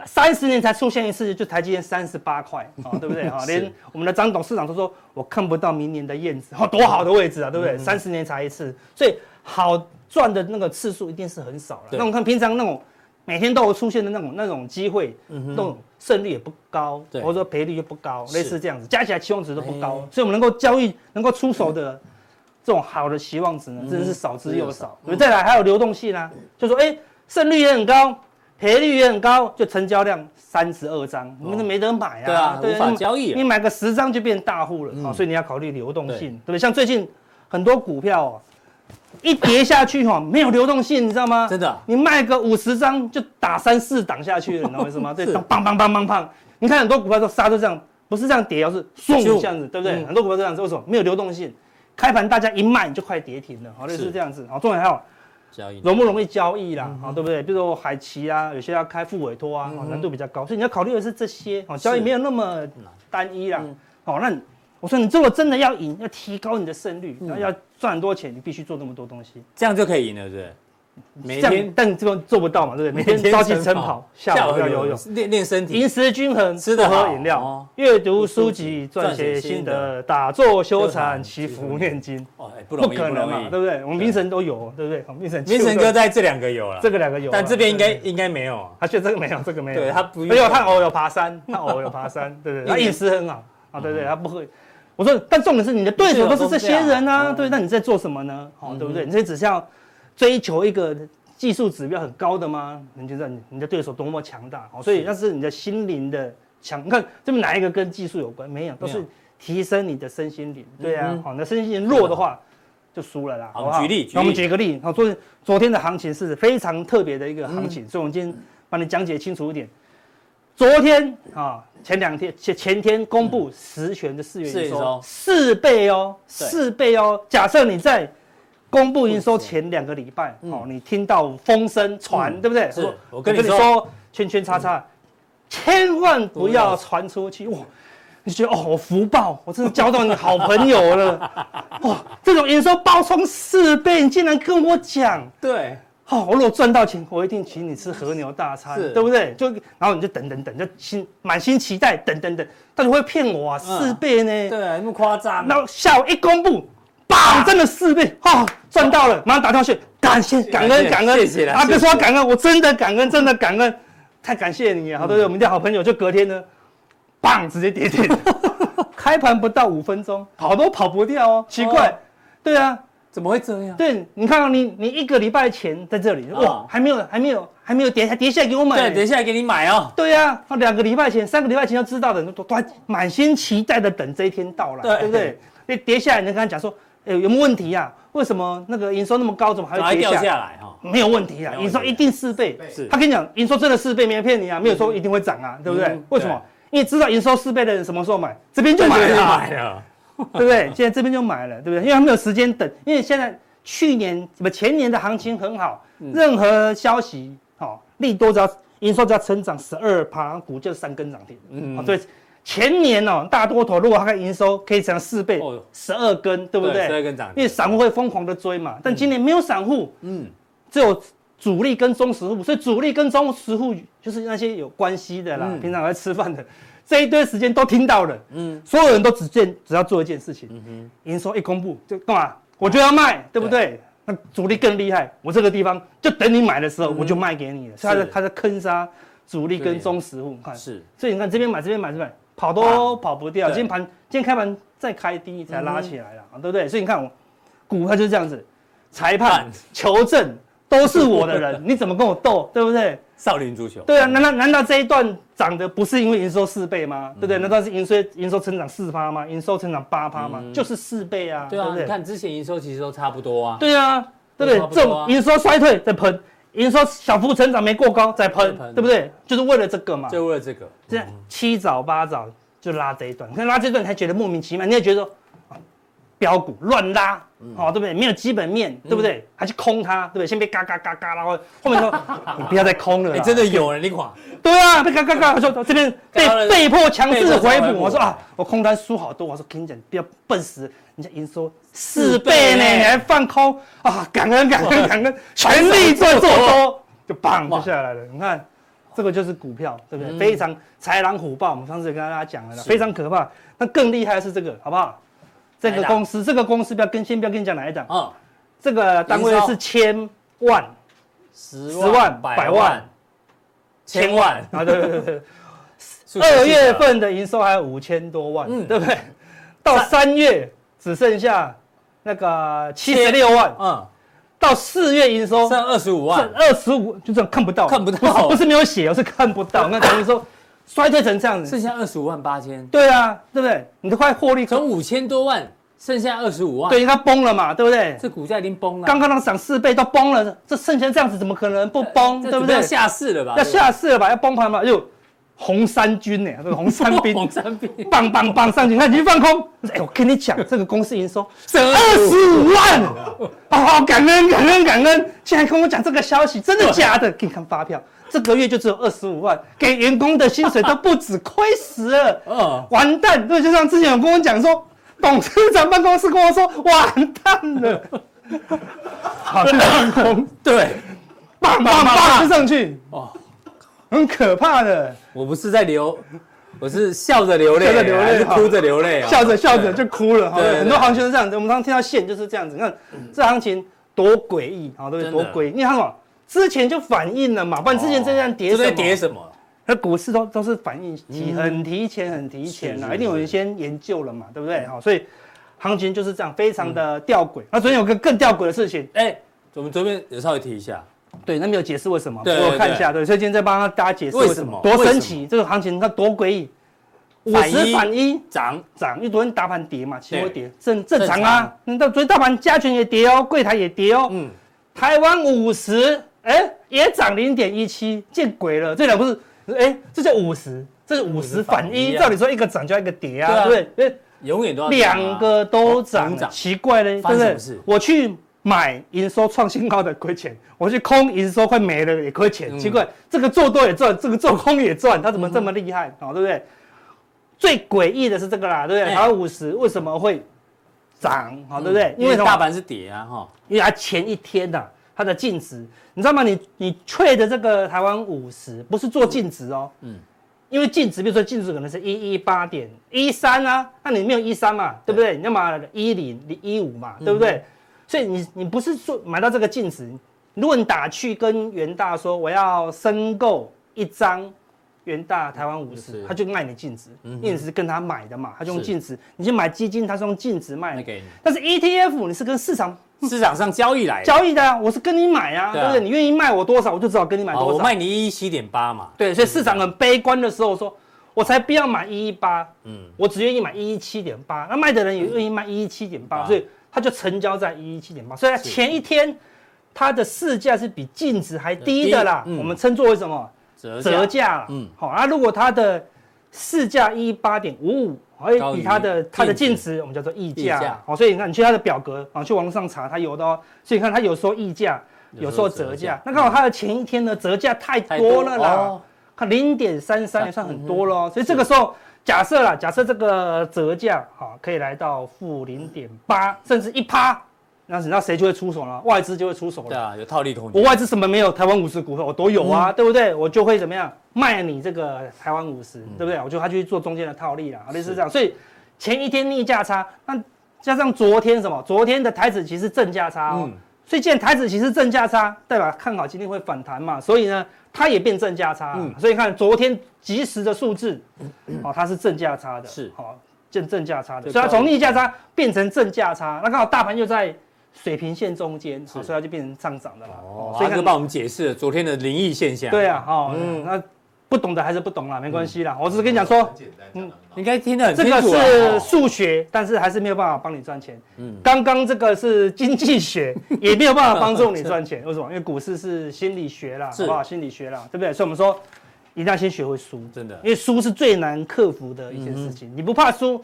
[SPEAKER 3] 三十年才出现一次，就台积电三十八块，啊，对不对？哈，
[SPEAKER 2] 是。
[SPEAKER 3] 连我们的张董事长都说，我看不到明年的燕子，哈，多好的位置啊，对不对？三十年才一次，所以好赚的那个次数一定是很少了。那我们看平常那种每天都有出现的那种那种机会，那种胜率也不高，
[SPEAKER 2] 对。
[SPEAKER 3] 或者说赔率又不高，
[SPEAKER 2] 是。
[SPEAKER 3] 类似这样子，加起来期望值都不高
[SPEAKER 2] 哎，
[SPEAKER 3] 所以我们能够交易、能够出手的这种好的期望值呢，真的是少之又少。
[SPEAKER 2] 我们
[SPEAKER 3] 再来还有流动性啊，就说哎，胜率也很高，赔率也很高，就成交量三十二张，你们没得买啊，
[SPEAKER 2] 对啊，无法交易啊，
[SPEAKER 3] 你买个十张就变大户了所以你要考虑流
[SPEAKER 2] 动
[SPEAKER 3] 性，对不对？像最近很多股票哦，一跌下去哈、没有流动性，你知道吗？
[SPEAKER 2] 真的啊
[SPEAKER 3] 你卖个五十张就打三四档下去了，你知道为什么？对，
[SPEAKER 2] 是
[SPEAKER 3] 砰砰砰砰砰，你看很多股票都杀都这样，不是这样跌，而是嗖
[SPEAKER 2] 咻
[SPEAKER 3] 这样子，对不对？
[SPEAKER 2] 嗯
[SPEAKER 3] 很多股票都这样子，为什么？没有流动性，开盘大家一卖你就快跌停了，好，类
[SPEAKER 2] 是
[SPEAKER 3] 似这样子。好，重点还有
[SPEAKER 2] 交易
[SPEAKER 3] 容不容易交易啦，啊，对不对？比如说海奇啊，有些要开副委托啊，哦难度比较高，所以你要考虑的是这些，哦，交易
[SPEAKER 2] 是
[SPEAKER 3] 没有那么单一啦
[SPEAKER 2] 嗯。
[SPEAKER 3] 哦，那我说你如果真的要赢，要提高你的胜率，然后要赚很多钱，你必须做那么多东西。
[SPEAKER 2] 这样就可以赢了，是不对？每天，
[SPEAKER 3] 但这个做不到嘛，对不对？每天早起晨跑，下午要游泳，
[SPEAKER 2] 练练身体，
[SPEAKER 3] 饮食均衡，
[SPEAKER 2] 吃
[SPEAKER 3] 的喝饮料
[SPEAKER 2] 哦，
[SPEAKER 3] 阅读书籍，撰写心
[SPEAKER 2] 得
[SPEAKER 3] 得，打坐修
[SPEAKER 2] 修禅
[SPEAKER 3] 禅，祈福念经，
[SPEAKER 2] 哦，哎不
[SPEAKER 3] 不
[SPEAKER 2] 容易，
[SPEAKER 3] 可能嘛，对不对？我们明神都有，对不对？明神
[SPEAKER 2] 明神哥在这两个有了，
[SPEAKER 3] 这个两个有啊，
[SPEAKER 2] 但这边应
[SPEAKER 3] 该
[SPEAKER 2] 应该没有啊。
[SPEAKER 3] 他觉得这个没有，这个没有。
[SPEAKER 2] 对他不
[SPEAKER 3] 没有，他偶尔有爬山，他偶尔有爬山，对不对？他饮食很好啊，对不对？他不会。我说，但重点是你的对手都是这些人啊，对，那你在做什么呢？哦，对不对？你这只是要追求一个技术指标很高的吗？你觉得你你的对手多么强大？哦，所以那是你的心灵的强。你看这边哪一个跟技术有关？没有，都是提升你的身心灵。对啊，好，你的身心灵弱的话就输了啦。
[SPEAKER 2] 好
[SPEAKER 3] 好不好
[SPEAKER 2] 举例
[SPEAKER 3] 那我们举个例，好，昨昨天的行情是非常特别的一个行情，所以我们今天帮你讲解清楚一点。昨天啊，前两天前前天公布十全的四月营收
[SPEAKER 2] 四月营收
[SPEAKER 3] 四倍哦，四倍哦。假设你在公布营收前两个礼拜，哦，你听到风声传，
[SPEAKER 2] 嗯
[SPEAKER 3] 对不对？
[SPEAKER 2] 是
[SPEAKER 3] 说
[SPEAKER 2] 我跟你说
[SPEAKER 3] 说，圈圈叉叉，千万不要传出去哇！你觉得哦，我福报，我真的交到你好朋友了，哇！这种营收暴冲四倍，你竟然跟我讲。
[SPEAKER 2] 对，
[SPEAKER 3] 哦，我如果赚到钱，我一定请你吃和牛大餐
[SPEAKER 2] 是，
[SPEAKER 3] 对不对？就然后你就等等等，就心满心期待，等等等，但你会骗我啊？四倍呢？
[SPEAKER 2] 对，那么夸张。
[SPEAKER 3] 然后下午一公布，棒，真的四倍，哦，赚到了，马上打电话去，感谢感恩感恩，
[SPEAKER 2] 谢谢啦
[SPEAKER 3] 啊，
[SPEAKER 2] 别
[SPEAKER 3] 说感恩，我真的感恩，真的感恩，太感谢你了！好，对不？我们的好朋友就隔天呢，棒，直接跌停，开盘不到五分钟，跑都跑不掉哦，奇怪
[SPEAKER 2] 哦，
[SPEAKER 3] 对啊。
[SPEAKER 2] 怎么会这样？
[SPEAKER 3] 对，你看到你你一个礼拜前在这里，哇
[SPEAKER 2] 啊，
[SPEAKER 3] 还没有还没有还没有跌，还跌下来给我买。
[SPEAKER 2] 对，等一下给你买哦。
[SPEAKER 3] 对呀，啊，两个礼拜前、三个礼拜前就知道的，都都还满心期待的等这一天到来，
[SPEAKER 2] 对
[SPEAKER 3] 对不对？你跌下来，你跟他讲说，哎，有没有问题呀？为什么那个营收那么高，怎
[SPEAKER 2] 么还
[SPEAKER 3] 会跌下来？
[SPEAKER 2] 下来哈。
[SPEAKER 3] 没有问题啊，营收一定四倍。
[SPEAKER 2] 是
[SPEAKER 3] 他跟你讲，营收真的四倍，没骗你啊，没有说一定会涨啊，对不对
[SPEAKER 2] 嗯？
[SPEAKER 3] 为什么？因为知道营收四倍的人什么时候买，这边就买了啊。
[SPEAKER 2] 买了。
[SPEAKER 3] 对不对？现在这边就买了，对不对？因为他没有时间等，因为现在去年不前年的行情很好，任何消息好、哦、利多只要营收只要成长十二趴，股就三根涨停。嗯，好、对，前年哦大多头如果它看营收可以涨四倍
[SPEAKER 2] 哦，
[SPEAKER 3] 十二根，对不对？
[SPEAKER 2] 十二根涨
[SPEAKER 3] 因为散户会疯狂的追嘛，但今年没有散户，嗯，只有主力跟中实户，所以主力跟中实户就是那些有关系的啦，
[SPEAKER 2] 嗯。
[SPEAKER 3] 平常来吃饭的。这一堆时间都听到了，嗯，所有人都只见只要做一件事情，嗯营收一公布就干嘛？我就要卖，对。不对？那主力更厉害，我这个地方就等你买的时候，我就卖给你了。所以他在他在坑杀主力跟中实户，看。
[SPEAKER 2] 是，
[SPEAKER 3] 所以你看这边买这边买这边买，跑都跑不掉。今天盘今天开盘再开低才拉起来了，对不对？所以你看我股票就是这样子，裁判求证都是我的人，你怎么跟我斗，对不对？
[SPEAKER 2] 少林足球。
[SPEAKER 3] 对啊，难道难道这一段涨的不是因为营收四倍吗？对不对？难道是营收营收成长四趴吗？营收成长八趴吗？就是四倍啊。
[SPEAKER 2] 对啊，你看之前营收其实都差不多啊。
[SPEAKER 3] 对啊，对不对？这种营收衰退在喷。营收小幅成长没过高再喷，对不对？就是为了这个嘛，
[SPEAKER 2] 就为了这个，
[SPEAKER 3] 这样七早八早就拉这一段，你看拉这一段你还觉得莫名其妙，你也觉得说，飙股乱拉，哦，对不对？没有基本面，对不对？还去空它，对不对？先别嘎嘎嘎嘎，然后后面说 你不要再空了，
[SPEAKER 2] 你真的有人你垮，
[SPEAKER 3] 对啊，被嘎嘎嘎，说这边 被被迫强制回补，我说啊，我空单输好多，我说跟你讲，不要笨死。人家营收四倍呢，你还放空啊？感恩感恩感恩，全力做做多，就棒就下来了。你看，这个就是股票，对不对？非常豺狼虎豹。我们上次也跟大家讲了，非常可怕。那更厉害的是这个，好不好？这个公司，这个公司不要跟先不要跟你讲哪一档。啊？这个单位是千万、
[SPEAKER 2] 十万、百万、千万。
[SPEAKER 3] 啊！对对对，二月份的营收还有五千多万，对不对？到三。月。只剩下那个七十六万，嗯，到四月营收
[SPEAKER 2] 剩二十五万，剩
[SPEAKER 3] 二十五就这样看不到，
[SPEAKER 2] 看不到，
[SPEAKER 3] 不是没有写，而是看不到。那等于说衰退成这样子，
[SPEAKER 2] 剩下二十五万八千，
[SPEAKER 3] 对啊，对不对？你都快获利
[SPEAKER 2] 从五千多万剩下二十五万，
[SPEAKER 3] 对，它崩了嘛，对不对？
[SPEAKER 2] 这股价已经崩了，
[SPEAKER 3] 刚刚那涨四倍都崩了，这剩下这样子怎么可能不崩？对不对？
[SPEAKER 2] 要下市了吧？
[SPEAKER 3] 要下市了吧？要崩盘嘛？又。红三军呢？这 个红三兵，
[SPEAKER 2] 红三兵，
[SPEAKER 3] 棒棒棒上去，看你放空。哎，我跟你讲，这个公司营收 二十五万，好感恩感恩感恩！竟然跟我讲这个消息，真的假的？给你看发票，这个月就只有二十五万，给员工的薪水都不止，亏死了。嗯，完蛋！对，就像之前有跟我讲说，董事长办公室跟我说，完蛋了。好，放空，
[SPEAKER 2] 对，
[SPEAKER 3] 棒棒棒上去。哦。很可怕的，
[SPEAKER 2] 我不是在流，我是笑着流泪，笑着流泪，哭着流泪，
[SPEAKER 3] 笑着笑着就哭了。对，很多行情是这样子，我们刚刚听到线就是这样子。你看这行情多诡异啊，对？多诡异！你看嘛，之前就反映了嘛，不然之前这样跌什么？
[SPEAKER 2] 跌什么？
[SPEAKER 3] 那股市都都是反映提很提前，很提前啊，一定有人先研究了嘛，对不对？好，所以行情就是这样，非常的吊诡。那昨天有个更吊诡的事情，
[SPEAKER 2] 哎，我们昨天也稍微提一下。
[SPEAKER 3] 对，那没有解释为什么，我看一下。对，所以今天再帮大家解释为什么，多神奇，这个行情它多诡异。五十反一涨涨，因为昨天大盘跌嘛，期货跌正正常啊。那昨天大盘加权也跌哦，柜台也跌哦。嗯，台湾五十哎也涨零点一七，见鬼了！这两不是哎，这叫五十，这是五十反一。照理说一个涨就要一个跌啊，对不对？
[SPEAKER 2] 永远都要
[SPEAKER 3] 两个都涨，奇怪嘞，对不对？我去。买营收创新高的亏钱，我去空营收快没了也亏钱，奇怪，这个做多也赚，这个做空也赚，他怎么这么厉害啊？对不对？最诡异的是这个啦，对不对？台湾五十为什么会涨？好，对不对？
[SPEAKER 2] 因为大盘是跌啊，哈，
[SPEAKER 3] 因为它前一天呐，它的净值，你知道吗？你你 trade 的这个台湾五十不是做净值哦，嗯，因为净值，比如说净值可能是一一八点一三啊，那你没有一三嘛，对不对？你要买一零一五嘛，对不对？所以你你不是说买到这个净值，如果你打去跟元大说我要申购一张元大台湾五十，他就卖你净值，因为你是跟他买的嘛，他就用净值，你去买基金，他是用净值卖给你。但是 ETF 你是跟市场
[SPEAKER 2] 市场上交易来
[SPEAKER 3] 交易的啊，我是跟你买啊，对不对？你愿意卖我多少，我就只好跟你买多少。
[SPEAKER 2] 我卖你一一七点八嘛。
[SPEAKER 3] 对，所以市场很悲观的时候说，我才不要买一一八，嗯，我只愿意买一一七点八。那卖的人也愿意卖一一七点八，所以。它就成交在一一七点八，所以它前一天它的市价是比净值还低的啦。我们称作为什么？折价。嗯，好啊。如果它的市价一八点五五，哎，比它的它的净值，我们叫做溢价。哦，所以你看，你去它的表格啊，去网上查，它有的哦。所以你看，它有时候溢价，有时候折价。那刚好它的前一天呢折价太多了啦，看零点三三也算很多了。所以这个时候。假设啦，假设这个折价哈可以来到负零点八，甚至一趴，那你知道谁就会出手了？外资就会出手了。
[SPEAKER 2] 对啊，有套利空间。
[SPEAKER 3] 我外资什么没有？台湾五十股票我都有啊，嗯、对不对？我就会怎么样卖你这个台湾五十，对不对？我就他就去做中间的套利啦，类似这样。所以前一天逆价差，那加上昨天什么？昨天的台指期是正价差哦，所以既然台指期是正价差，代表看好今天会反弹嘛，所以呢，它也变正价差。嗯，所以看昨天即时的数字，哦，它是正价差的，
[SPEAKER 2] 是
[SPEAKER 3] 好正正价差的，所以它从逆价差变成正价差，那刚好大盘又在水平线中间，好所以它就变成上涨的了。
[SPEAKER 2] 哦，所以就帮我们解释了昨天的灵异现象。
[SPEAKER 3] 对啊，哦，嗯，那。不懂的还是不懂啦，没关系啦。我只是跟你讲说，
[SPEAKER 2] 嗯，应该听得很
[SPEAKER 3] 清楚。这个是数学，但是还是没有办法帮你赚钱。嗯，刚刚这个是经济学，也没有办法帮助你赚钱。为什么？因为股市是心理学啦，好不好？心理学啦，对不对？所以我们说，一定要先学会输，真的，因为输是最难克服的一件事情。你不怕输，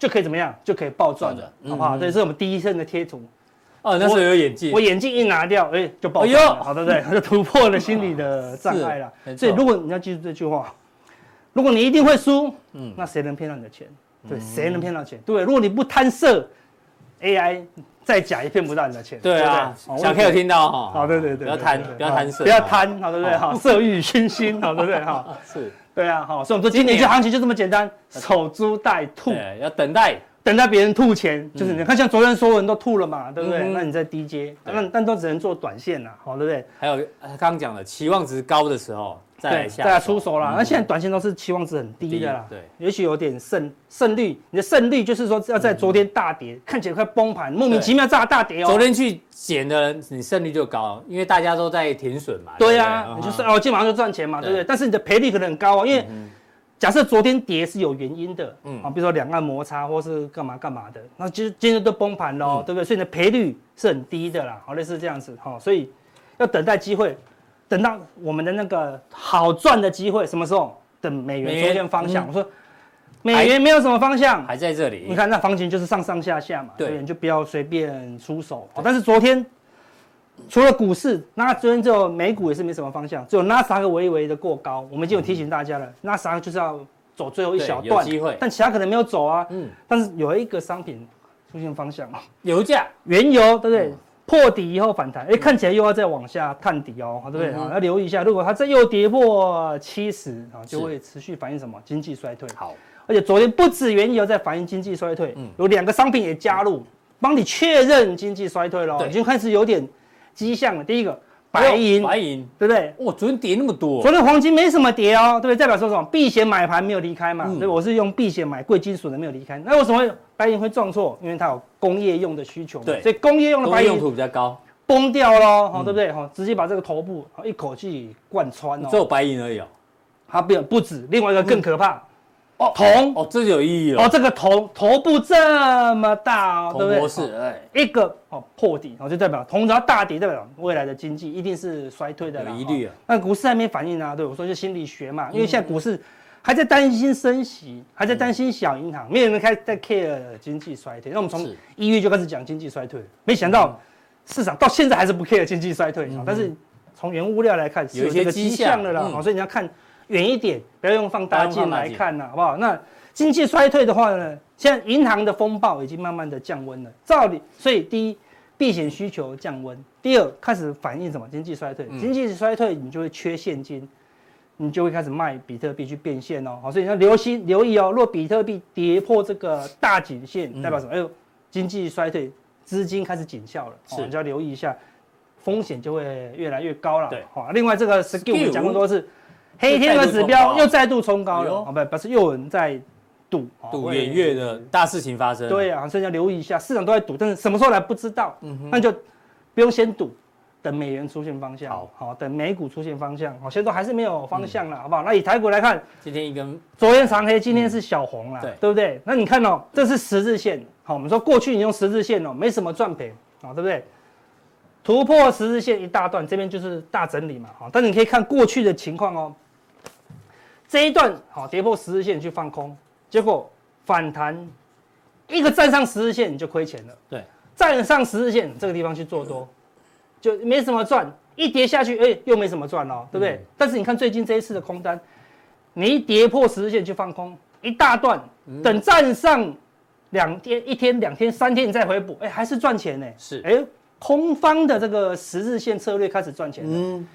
[SPEAKER 3] 就可以怎么样？就可以暴赚的，好不好？这是我们第一身的贴图。
[SPEAKER 2] 哦，那时候有眼镜，
[SPEAKER 3] 我眼镜一拿掉，哎，就爆了，哎好，对不对？就突破了心理的障碍了。所以，如果你要记住这句话，如果你一定会输，嗯，那谁能骗到你的钱？对，谁能骗到钱？对，如果你不贪色，AI 再假也骗不到你的钱。
[SPEAKER 2] 对啊，小 K 有听到哈？
[SPEAKER 3] 好，对对对，
[SPEAKER 2] 不要贪，不要贪色，
[SPEAKER 3] 不要贪，好，对不对？哈，色欲熏心，好，对不对？哈，是，对啊，好，所以我们说今年这行情就这么简单，守株待兔，
[SPEAKER 2] 要等待。
[SPEAKER 3] 等待别人吐钱，就是你看，像昨天所有人都吐了嘛，对不对？那你在低阶，但但都只能做短线啦，好，对不对？
[SPEAKER 2] 还有刚刚讲的期望值高的时候再下，
[SPEAKER 3] 再出手啦。那现在短线都是期望值很低的啦，对，也许有点胜胜率，你的胜率就是说要在昨天大跌，看起来快崩盘，莫名其妙炸大跌哦。
[SPEAKER 2] 昨天去捡的人，你胜率就高，因为大家都在停损嘛。
[SPEAKER 3] 对呀，你就是哦，今晚上就赚钱嘛，对不对？但是你的赔率可能很高哦，因为。假设昨天跌是有原因的，嗯啊，比如说两岸摩擦或是干嘛干嘛的，那其实今天都崩盘了，对不对？所以你的赔率是很低的啦，好类似这样子哈，所以要等待机会，等到我们的那个好赚的机会，什么时候？等美元出现方向。我说美元没有什么方向，
[SPEAKER 2] 还在这里。
[SPEAKER 3] 你看那行情就是上上下下嘛，对，你就不要随便出手。但是昨天。除了股市，那昨天就美股也是没什么方向，只有纳斯达克微微的过高。我们已经有提醒大家了，纳斯达克就是要走最后一小段，机会，但其他可能没有走啊。嗯，但是有一个商品出现方向，
[SPEAKER 2] 油价、
[SPEAKER 3] 原油，对不对？破底以后反弹，哎，看起来又要再往下探底哦，对不对？要留意一下，如果它再又跌破七十啊，就会持续反映什么？经济衰退。好，而且昨天不止原油在反映经济衰退，嗯有两个商品也加入，帮你确认经济衰退了，已经开始有点。迹象了，第一个白银，白银，对不对？
[SPEAKER 2] 哇，昨天跌那么多，
[SPEAKER 3] 昨天黄金没什么跌哦，对不对？代表说什么？避险买盘没有离开嘛，所以我是用避险买贵金属的没有离开。那为什么白银会重挫？因为它有工业用的需求，对，所以工业用的白银
[SPEAKER 2] 用途比较高，
[SPEAKER 3] 崩掉了，好，对不对？好，直接把这个头部一口气贯穿哦，
[SPEAKER 2] 只有白银而已哦，
[SPEAKER 3] 它不不止，另外一个更可怕。哦，铜
[SPEAKER 2] 哦，这就有意义了。
[SPEAKER 3] 哦，这个头头部这么大哦，对不对？
[SPEAKER 2] 是，哎，
[SPEAKER 3] 一个哦破底，哦就代表铜只要大底，代表未来的经济一定是衰退的，
[SPEAKER 2] 有疑虑啊。
[SPEAKER 3] 那股市还没反应啊，对我说就心理学嘛，因为现在股市还在担心升息，还在担心小银行，没有人开始在 care 经济衰退。那我们从一月就开始讲经济衰退，没想到市场到现在还是不 care 经济衰退，但是从原物料来看，是有这个迹象的啦，所以你要看。远一点，不要用放大镜来看了，好不好？那经济衰退的话呢？现在银行的风暴已经慢慢的降温了。照理，所以第一，避险需求降温；第二，开始反映什么？经济衰退。经济衰退，你就会缺现金，你就会开始卖比特币去变现哦。好，所以你要留心留意哦。若比特币跌破这个大颈线，代表什么？哎呦，经济衰退，资金开始紧俏了。是，你就要留意一下，风险就会越来越高了。对，好。另外这个们讲过多次。黑天鹅指标又再度冲高了，不，不是又有人在赌
[SPEAKER 2] 赌元月的大事情发生。
[SPEAKER 3] 对啊，所以要留意一下，市场都在赌，但是什么时候来不知道。那就不用先赌，等美元出现方向。好，好，等美股出现方向。好，现在都还是没有方向了，好不好？那以台股来看，
[SPEAKER 2] 今天一根，
[SPEAKER 3] 昨天长黑，今天是小红了，对，对不对？那你看哦，这是十字线。好，我们说过去你用十字线哦，没什么赚赔，啊，对不对？突破十字线一大段，这边就是大整理嘛。好，但你可以看过去的情况哦。这一段好跌破十日线去放空，结果反弹一个站上十日线你就亏钱了。对，站上十日线这个地方去做多，就没什么赚。一跌下去，哎，又没什么赚了，对不对？嗯、但是你看最近这一次的空单，你一跌破十日线去放空一大段，等站上两天、一天、两天、三天你再回补，哎，还是赚钱呢。是，哎，空方的这个十日线策略开始赚钱了。嗯，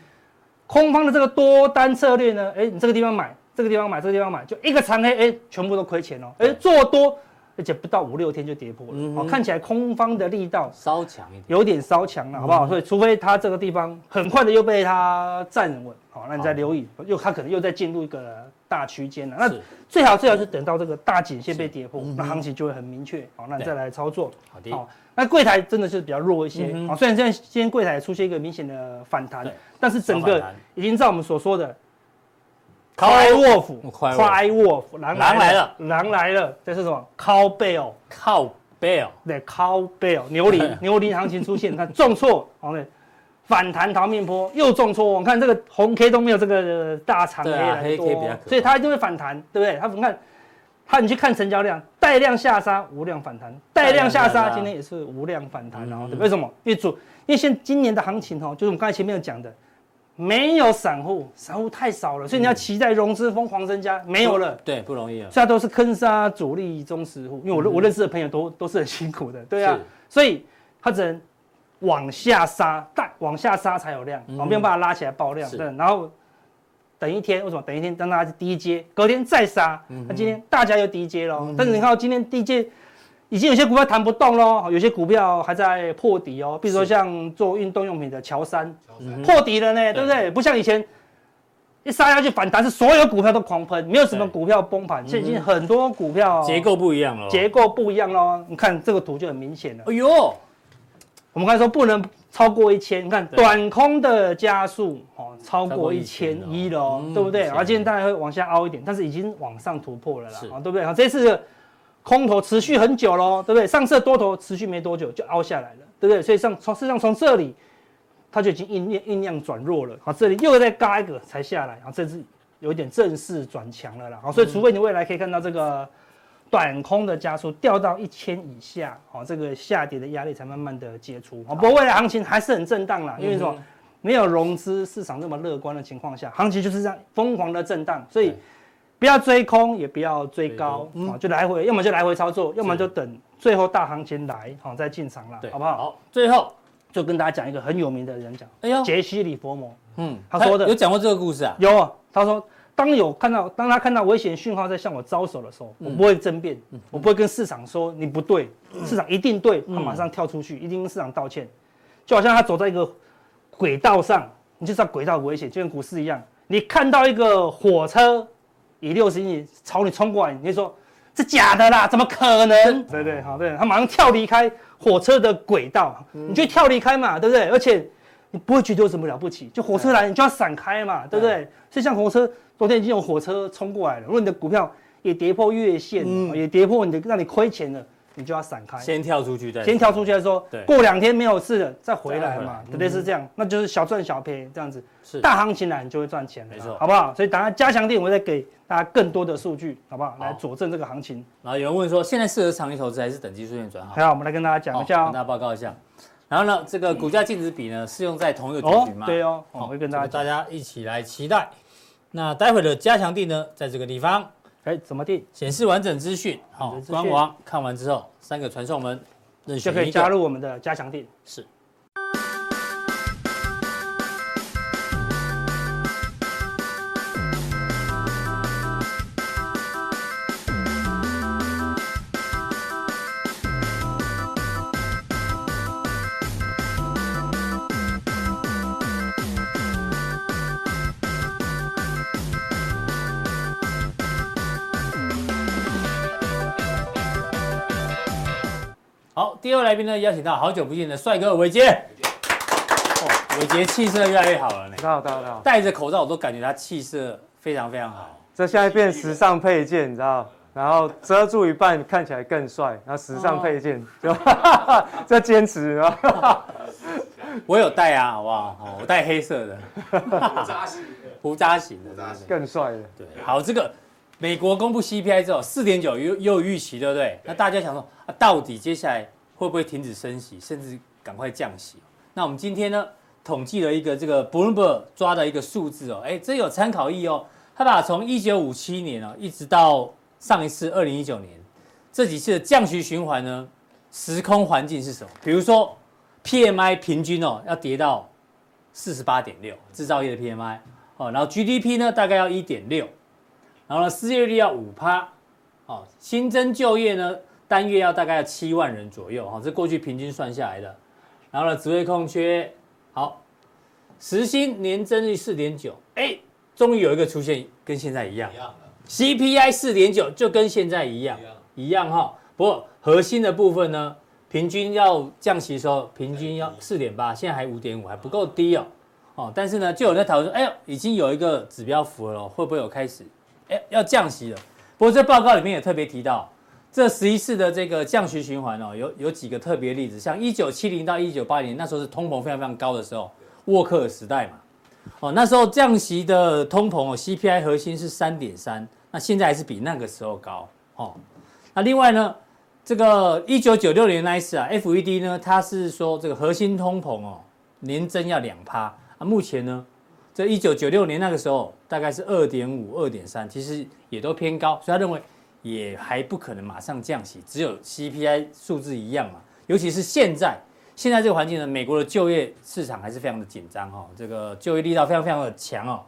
[SPEAKER 3] 空方的这个多单策略呢，哎，你这个地方买。这个地方买，这个地方买，就一个长黑，哎，全部都亏钱哦。哎，做多，而且不到五六天就跌破了，哦，看起来空方的力道
[SPEAKER 2] 稍强一点，
[SPEAKER 3] 有点稍强了，好不好？所以除非它这个地方很快的又被它站稳，好，那你再留意，又它可能又再进入一个大区间了。那最好最好是等到这个大颈线被跌破，那行情就会很明确，好，那你再来操作。
[SPEAKER 2] 好
[SPEAKER 3] 那柜台真的是比较弱一些，好，虽然现在今天柜台出现一个明显的反弹，但是整个已经在我们所说的。Cry Wolf，Cry Wolf，狼来了，狼来了，这是什么？Cowbell，Cowbell，对，Cowbell，牛铃，牛铃行情出现，看重挫，好嘞，反弹逃命坡又重挫，我看这个红 K 都没有这个大长 K 来多，所以它一定会反弹，对不对？它你看，它你去看成交量，带量下杀，无量反弹，带量下杀，今天也是无量反弹，然后为什么？因为主，因为现今年的行情哈，就是我们刚才前面有讲的。没有散户，散户太少了，所以你要期待融资疯狂增加，没有了，
[SPEAKER 2] 对，不容易了。
[SPEAKER 3] 现在都是坑杀主力中实户，因为我、嗯、我认识的朋友都都是很辛苦的，对啊，所以他只能往下杀，但往下杀才有量，我没有办法拉起来爆量，对，然后等一天，为什么？等一天让大家低接，隔天再杀，那、今天大家又低接了，嗯、但是你看到今天低接。已经有些股票弹不动喽，有些股票还在破底哦。比如说像做运动用品的乔山，破底了呢，对不对？不像以前一杀下去反弹，是所有股票都狂喷，没有什么股票崩盘。现在已经很多股票
[SPEAKER 2] 结构不一样了，
[SPEAKER 3] 结构不一样喽。你看这个图就很明显了。
[SPEAKER 2] 哎呦，
[SPEAKER 3] 我们刚才说不能超过一千，你看短空的加速哦，超过一千一了，对不对？然后今天大概会往下凹一点，但是已经往上突破了啦，啊，对不对？好，这次。空头持续很久喽，对不对？上次多头持续没多久就凹下来了，对不对？所以上从事实上从这里，它就已经酝酿酝酿转弱了。好，这里又再嘎一个才下来，好，这是有一点正式转强了啦。好，所以除非你未来可以看到这个短空的加速掉到一千以下，好，这个下跌的压力才慢慢的解除。好，不过未来行情还是很震荡啦，因为说没有融资市场那么乐观的情况下，行情就是这样疯狂的震荡，所以。不要追空，也不要追高，啊，就来回，要么就来回操作，要么就等最后大行情来，好再进场了，好不好？
[SPEAKER 2] 好，最后。
[SPEAKER 3] 就跟大家讲一个很有名的人讲，哎呦，杰西·里佛摩，
[SPEAKER 2] 嗯，他说的。有讲过这个故事啊？
[SPEAKER 3] 有，他说当有看到当他看到危险讯号在向我招手的时候，我不会争辩，我不会跟市场说你不对，市场一定对，他马上跳出去，一定跟市场道歉，就好像他走在一个轨道上，你就知道轨道危险，就跟股市一样，你看到一个火车。以六十英里朝你冲过来，你说是假的啦？怎么可能？对对，好对，他马上跳离开火车的轨道，你就跳离开嘛，对不对？而且你不会觉得有什么了不起，就火车来你就要闪开嘛，对不对？所以像火车，昨天已经有火车冲过来了，如果你的股票也跌破月线，也跌破你的让你亏钱了。你就要闪开，
[SPEAKER 2] 先跳出去再
[SPEAKER 3] 先跳出去再说，对，过两天没有事了再回来嘛，特别是这样，那就是小赚小赔这样子。是大行情来你就会赚钱，没错，好不好？所以等下加强錠，我再给大家更多的数据，好不好？来佐证这个行情。
[SPEAKER 2] 然后有人问说，现在适合长期投资还是等技术线转好？
[SPEAKER 3] 好，我们来跟大家讲一下，
[SPEAKER 2] 跟大家报告一下。然后呢，这个股价净值比呢，适用在同一个族群吗？
[SPEAKER 3] 对哦，我会跟大家
[SPEAKER 2] 大家一起来期待。那待会的加强地呢，在这个地方。
[SPEAKER 3] 哎，怎么定？
[SPEAKER 2] 显示完整资讯，好，官网看完之后，三个传送门，
[SPEAKER 3] 就可以加入我们的加强定。
[SPEAKER 2] 是。第二位来宾呢，邀请到好久不见的帅哥伟捷。哦，伟杰气色越来越好了呢。
[SPEAKER 6] 好，好，好。
[SPEAKER 2] 戴着口罩，我都感觉他气色非常非常好。
[SPEAKER 6] 这现在变时尚配件，你知道？然后遮住一半，看起来更帅。然后时尚配件，就 这坚持啊。
[SPEAKER 2] 我有戴啊，好不好？哦，我戴黑色的。
[SPEAKER 4] 胡渣型的。
[SPEAKER 2] 胡渣型的，
[SPEAKER 6] 更帅的。
[SPEAKER 2] 对，好，这个。美国公布 CPI 之后，四点九又又有预期，对不对？那大家想说，啊，到底接下来会不会停止升息，甚至赶快降息？那我们今天呢，统计了一个这个 Bloomberg 抓的一个数字哦，哎，这有参考意义哦。他把从一九五七年哦，一直到上一次二零一九年这几次的降息循环呢，时空环境是什么？比如说 PMI 平均哦要跌到四十八点六，制造业的 PMI 哦，然后 GDP 呢大概要一点六。然后呢，失业率要五趴，哦，新增就业呢单月要大概要七万人左右哈，这过去平均算下来的。然后呢，职位空缺好，时薪年增率四点九，哎，终于有一个出现跟现在一样，CPI 四点九就跟现在一样一样哈。不过核心的部分呢，平均要降息的时候，平均要四点八，现在还五点五，还不够低哦。哦，但是呢，就有人在讨论说，哎呦，已经有一个指标符合了，会不会有开始，哎，要降息了？不过这报告里面也特别提到。这十一次的这个降息循环哦，有有几个特别例子，像一九七零到一九八零那时候是通膨非常非常高的时候，沃克尔时代嘛，哦那时候降息的通膨哦，CPI 核心是三点三，那现在还是比那个时候高哦。那另外呢，这个一九九六年那一次啊，FED 呢，它是说这个核心通膨哦，年增要两趴啊，目前呢，这一九九六年那个时候大概是二点五、二点三，其实也都偏高，所以他认为。也还不可能马上降息，只有 CPI 数字一样嘛。尤其是现在，现在这个环境呢，美国的就业市场还是非常的紧张哈，这个就业力道非常非常的强哦。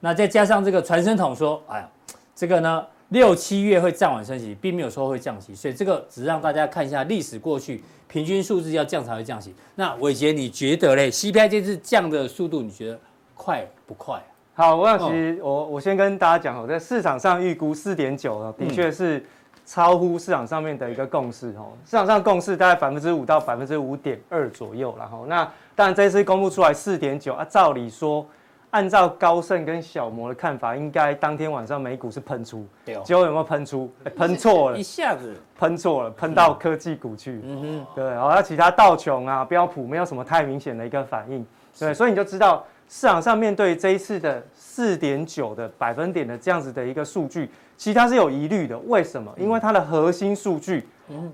[SPEAKER 2] 那再加上这个传声筒说，哎呀，这个呢六七月会暂缓升息，并没有说会降息，所以这个只让大家看一下历史过去平均数字要降才会降息。那伟杰你觉得嘞？CPI 这次降的速度你觉得快不快？
[SPEAKER 6] 好，我想其实我我先跟大家讲哦，在市场上预估四点九的确是超乎市场上面的一个共识哦。市场上共识大概百分之五到百分之五点二左右然后那当然这次公布出来四点九啊，照理说按照高盛跟小摩的看法，应该当天晚上美股是喷出，结果有没有喷出？喷错了，
[SPEAKER 2] 一下子。
[SPEAKER 6] 喷错了，喷到科技股去。嗯。哼，对，然后其他道琼啊、标普没有什么太明显的一个反应，对，所以你就知道。市场上面对这一次的四点九的百分点的这样子的一个数据，其实它是有疑虑的。为什么？因为它的核心数据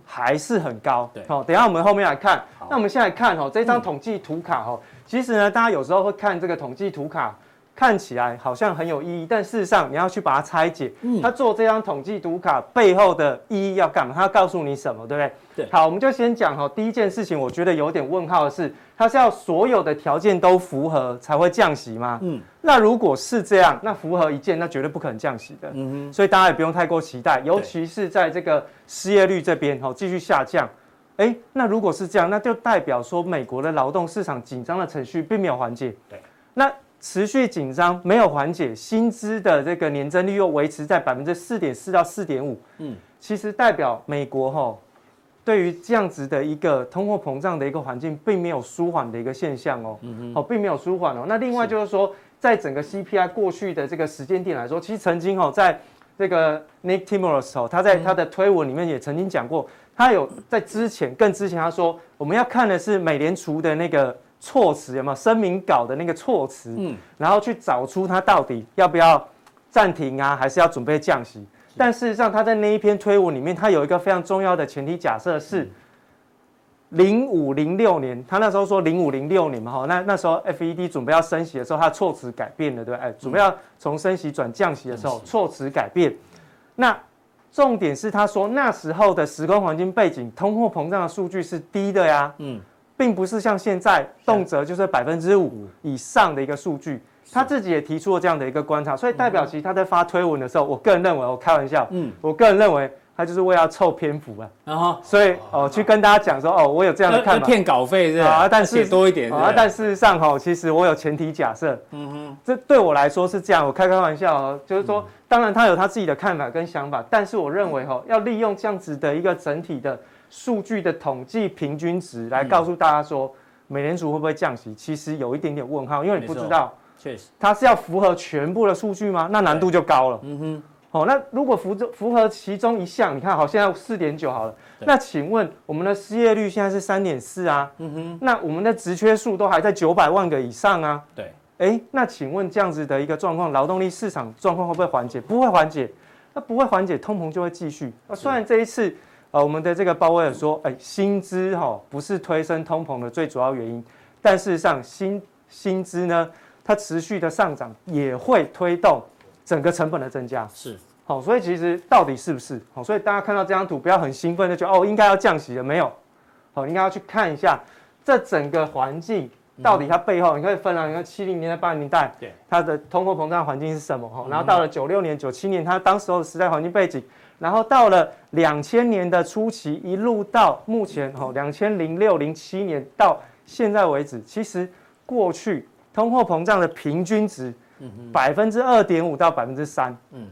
[SPEAKER 6] 还是很高。对，好，等一下我们后面来看。那我们先来看哦，这张统计图卡哦，其实呢，大家有时候会看这个统计图卡。看起来好像很有意义，但事实上你要去把它拆解。嗯，他做这张统计图卡背后的意义要干嘛？他要告诉你什么，对不对？对。好，我们就先讲哈。第一件事情，我觉得有点问号的是，它是要所有的条件都符合才会降息吗？嗯。那如果是这样，那符合一件，那绝对不可能降息的。嗯哼。所以大家也不用太过期待，尤其是在这个失业率这边哈继续下降。哎，那如果是这样，那就代表说美国的劳动市场紧张的程序并没有缓解。对。那。持续紧张，没有缓解，薪资的这个年增率又维持在百分之四点四到四点五。嗯，其实代表美国哈，对于这样子的一个通货膨胀的一个环境，并没有舒缓的一个现象哦。嗯哼，并没有舒缓哦。那另外就是说，在整个 CPI 过去的这个时间点来说，其实曾经哦，在这个 Nick Timiraos 哦，他在他的推文里面也曾经讲过，他有在之前更之前他说，我们要看的是美联储的那个。措辞有没有声明稿的那个措辞？嗯，然后去找出他到底要不要暂停啊，还是要准备降息？但事实上，他在那一篇推文里面，他有一个非常重要的前提假设是零五零六年，他那时候说零五零六年嘛，哈，那那时候 FED 准备要升息的时候，他措辞改变了，对不对？哎，准备要从升息转降息的时候，措辞改变。那重点是他说那时候的时空环境背景，通货膨胀的数据是低的呀，嗯。并不是像现在动辄就是百分之五以上的一个数据，他自己也提出了这样的一个观察，所以代表其实他在发推文的时候，我个人认为，我开玩笑，嗯，我个人认为他就是为了凑篇幅啊，然后所以哦去跟大家讲说哦，我有这样的看法，骗
[SPEAKER 2] 稿费是吧？但是多一点啊，
[SPEAKER 6] 但事实上哈，其实我有前提假设，嗯哼，这对我来说是这样，我开开玩笑哦，就是说，当然他有他自己的看法跟想法，但是我认为哈，要利用这样子的一个整体的。数据的统计平均值来告诉大家说，美联储会不会降息？其实有一点点问号，因为你不知道，确实它是要符合全部的数据吗？那难度就高了。嗯哼，好，那如果符符合其中一项，你看好现在四点九好了，那请问我们的失业率现在是三点四啊？嗯哼，那我们的职缺数都还在九百万个以上啊？对，哎，那请问这样子的一个状况，劳动力市场状况会不会缓解？不会缓解，那不会缓解，通膨就会继续。那虽然这一次。呃，我们的这个鲍威尔说，哎，薪资哈不是推升通膨的最主要原因，但事实上薪薪资呢，它持续的上涨也会推动整个成本的增加。是，好，所以其实到底是不是？好，所以大家看到这张图不要很兴奋的就哦，应该要降息了没有？好，应该要去看一下这整个环境到底它背后，你可以分啊，你看七零年代、八零年代，对，它的通货膨胀环境是什么？哈，然后到了九六年、九七年，它当时候的时代环境背景。然后到了两千年的初期，一路到目前哦，两千零六零七年到现在为止，其实过去通货膨胀的平均值，百分之二点五到百分之三，嗯，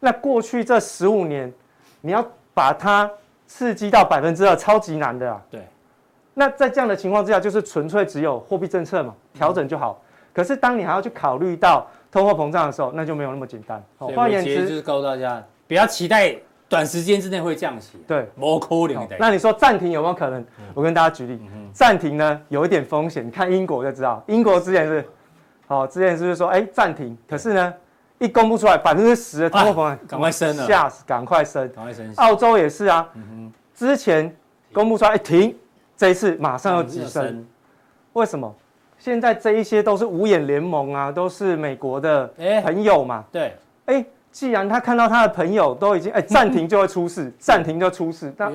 [SPEAKER 6] 那过去这十五年，你要把它刺激到百分之二，超级难的啊。
[SPEAKER 2] 对。
[SPEAKER 6] 那在这样的情况之下，就是纯粹只有货币政策嘛，调整就好。可是当你还要去考虑到通货膨胀的时候，那就没有那么简单。
[SPEAKER 2] 换言之，就是告诉大家，不要期待短时间之内会降息。
[SPEAKER 6] 对，
[SPEAKER 2] 没可能的。
[SPEAKER 6] 那你说暂停有没有可能？我跟大家举例，暂停呢有一点风险。你看英国就知道，英国之前是，好，之前是不是说，哎，暂停？可是呢，一公布出来百分之十的通货膨胀，
[SPEAKER 2] 赶快升了，
[SPEAKER 6] 吓死，赶快升，
[SPEAKER 2] 赶快升。
[SPEAKER 6] 澳洲也是啊，之前公布出来，哎，停。这一次马上要急升，为什么？现在这一些都是五眼联盟啊，都是美国的朋友嘛。
[SPEAKER 2] 对，
[SPEAKER 6] 哎，既然他看到他的朋友都已经哎暂停就会出事，暂停就出事，那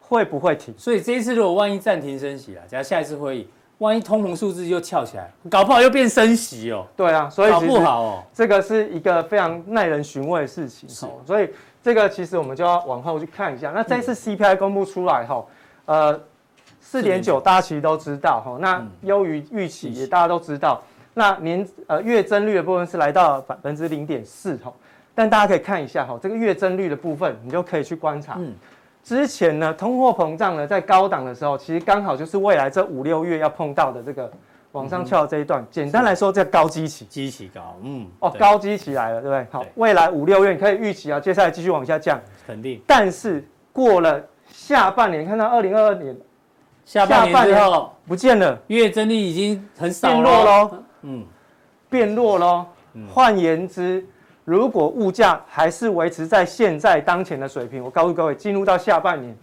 [SPEAKER 6] 会不会停？
[SPEAKER 2] 所以这一次如果万一暂停升息了，假如下一次会议，万一通膨数字又翘起来，搞不好又变升息哦。
[SPEAKER 6] 对啊，所以
[SPEAKER 2] 搞不好哦，
[SPEAKER 6] 这个是一个非常耐人寻味的事情。是，所以这个其实我们就要往后去看一下。那这一次 CPI 公布出来后，呃。四点九，大家其实都知道哈，那优于预期也大家都知道。那年呃月增率的部分是来到百分之零点四哈，但大家可以看一下哈，这个月增率的部分，你就可以去观察。嗯，之前呢，通货膨胀呢在高档的时候，其实刚好就是未来这五六月要碰到的这个往上翘的这一段。简单来说叫高基期，
[SPEAKER 2] 基期高，嗯，
[SPEAKER 6] 哦，高基期来了，对不对？好，未来五六月你可以预期啊，接下来继续往下降，
[SPEAKER 2] 肯定。
[SPEAKER 6] 但是过了下半年，看到二零二二年。
[SPEAKER 2] 下半年之后
[SPEAKER 6] 不见了，
[SPEAKER 2] 月增率已经很少
[SPEAKER 6] 变弱喽。嗯，变弱喽。换言之，如果物价还是维持在现在当前的水平，我告诉各位，进入到下半年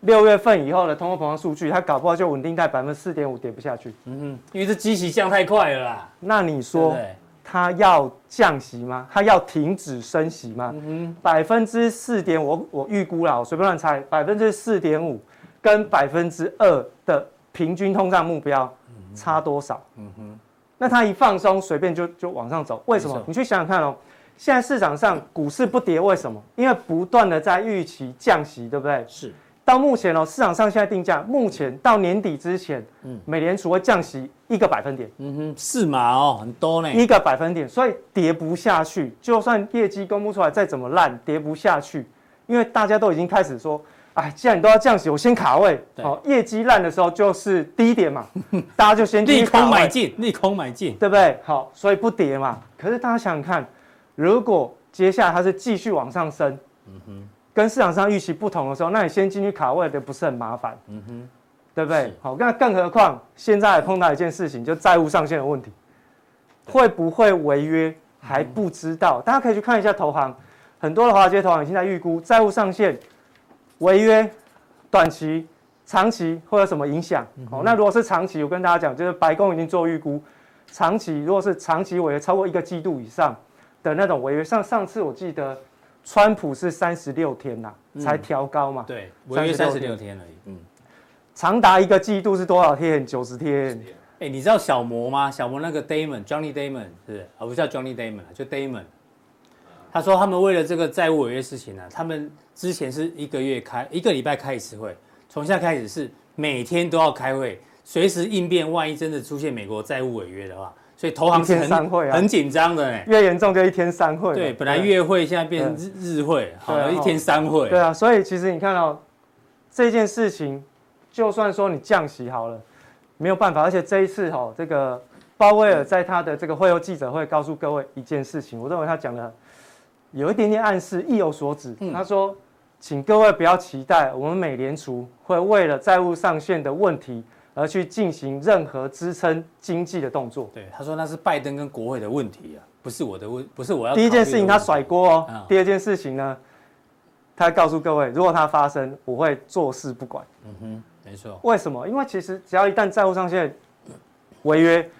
[SPEAKER 6] 六月份以后的通货膨胀数据，它搞不好就稳定在百分之四点五，跌不下去。
[SPEAKER 2] 嗯哼，因为这基期降太快了啦。
[SPEAKER 6] 那你说它要降息吗？它要停止升息吗？嗯哼，百分之四点五，我预估了，我随便乱猜，百分之四点五。跟百分之二的平均通胀目标差多少？嗯哼，那它一放松，随便就就往上走，为什么？你去想想看哦。现在市场上股市不跌，为什么？因为不断的在预期降息，对不对？
[SPEAKER 2] 是。
[SPEAKER 6] 到目前哦，市场上现在定价，目前到年底之前，嗯，美联储会降息一个百分点。
[SPEAKER 2] 嗯哼，是嘛？哦，很多呢。
[SPEAKER 6] 一个百分点，所以跌不下去。就算业绩公布出来再怎么烂，跌不下去，因为大家都已经开始说。哎，既然你都要降息，我先卡位。哦，业绩烂的时候就是低点嘛，大家就先
[SPEAKER 2] 利空买进，利空买进，
[SPEAKER 6] 对不对？好，所以不跌嘛。可是大家想想看，如果接下来它是继续往上升，嗯哼，跟市场上预期不同的时候，那你先进去卡位的不是很麻烦？嗯哼，对不对？好，那更何况现在碰到一件事情，就债务上限的问题，会不会违约还不知道。大家可以去看一下投行，很多的华尔街投行已经在预估债务上限。违约，短期、长期会有什么影响？哦，那如果是长期，我跟大家讲，就是白宫已经做预估，长期如果是长期违约超过一个季度以上的那种违约，像上次我记得，川普是三十六天呐，才调高嘛，
[SPEAKER 2] 对，违约三十六天而已，嗯，
[SPEAKER 6] 长达一个季度是多少天？九十天。
[SPEAKER 2] 哎，你知道小摩吗？小摩那个 Damon，Johnny Damon 是不是？而不是叫 Johnny Damon，就 Damon。他说他们为了这个债务违约事情呢，他们。之前是一个月开一个礼拜开一次会，从现在开始是每天都要开会，随时应变。万一真的出现美国债务违约的话，所以投行是很很紧张的哎。
[SPEAKER 6] 越严重就一天三会。
[SPEAKER 2] 对，本来月会现在变成日日会，好了，一天三会。
[SPEAKER 6] 对啊，所以其实你看到这件事情，就算说你降息好了，没有办法。而且这一次哈，这个鲍威尔在他的这个会后记者会告诉各位一件事情，我认为他讲的有一点点暗示，意有所指。他说。请各位不要期待我们美联储会为了债务上限的问题而去进行任何支撑经济的动作。
[SPEAKER 2] 对，他说那是拜登跟国会的问题啊，不是我的问，不是我要。
[SPEAKER 6] 第一件事情他甩锅哦，嗯、第二件事情呢，他告诉各位，如果它发生，我会坐视不管。
[SPEAKER 2] 嗯哼，没错。
[SPEAKER 6] 为什么？因为其实只要一旦债务上限违约，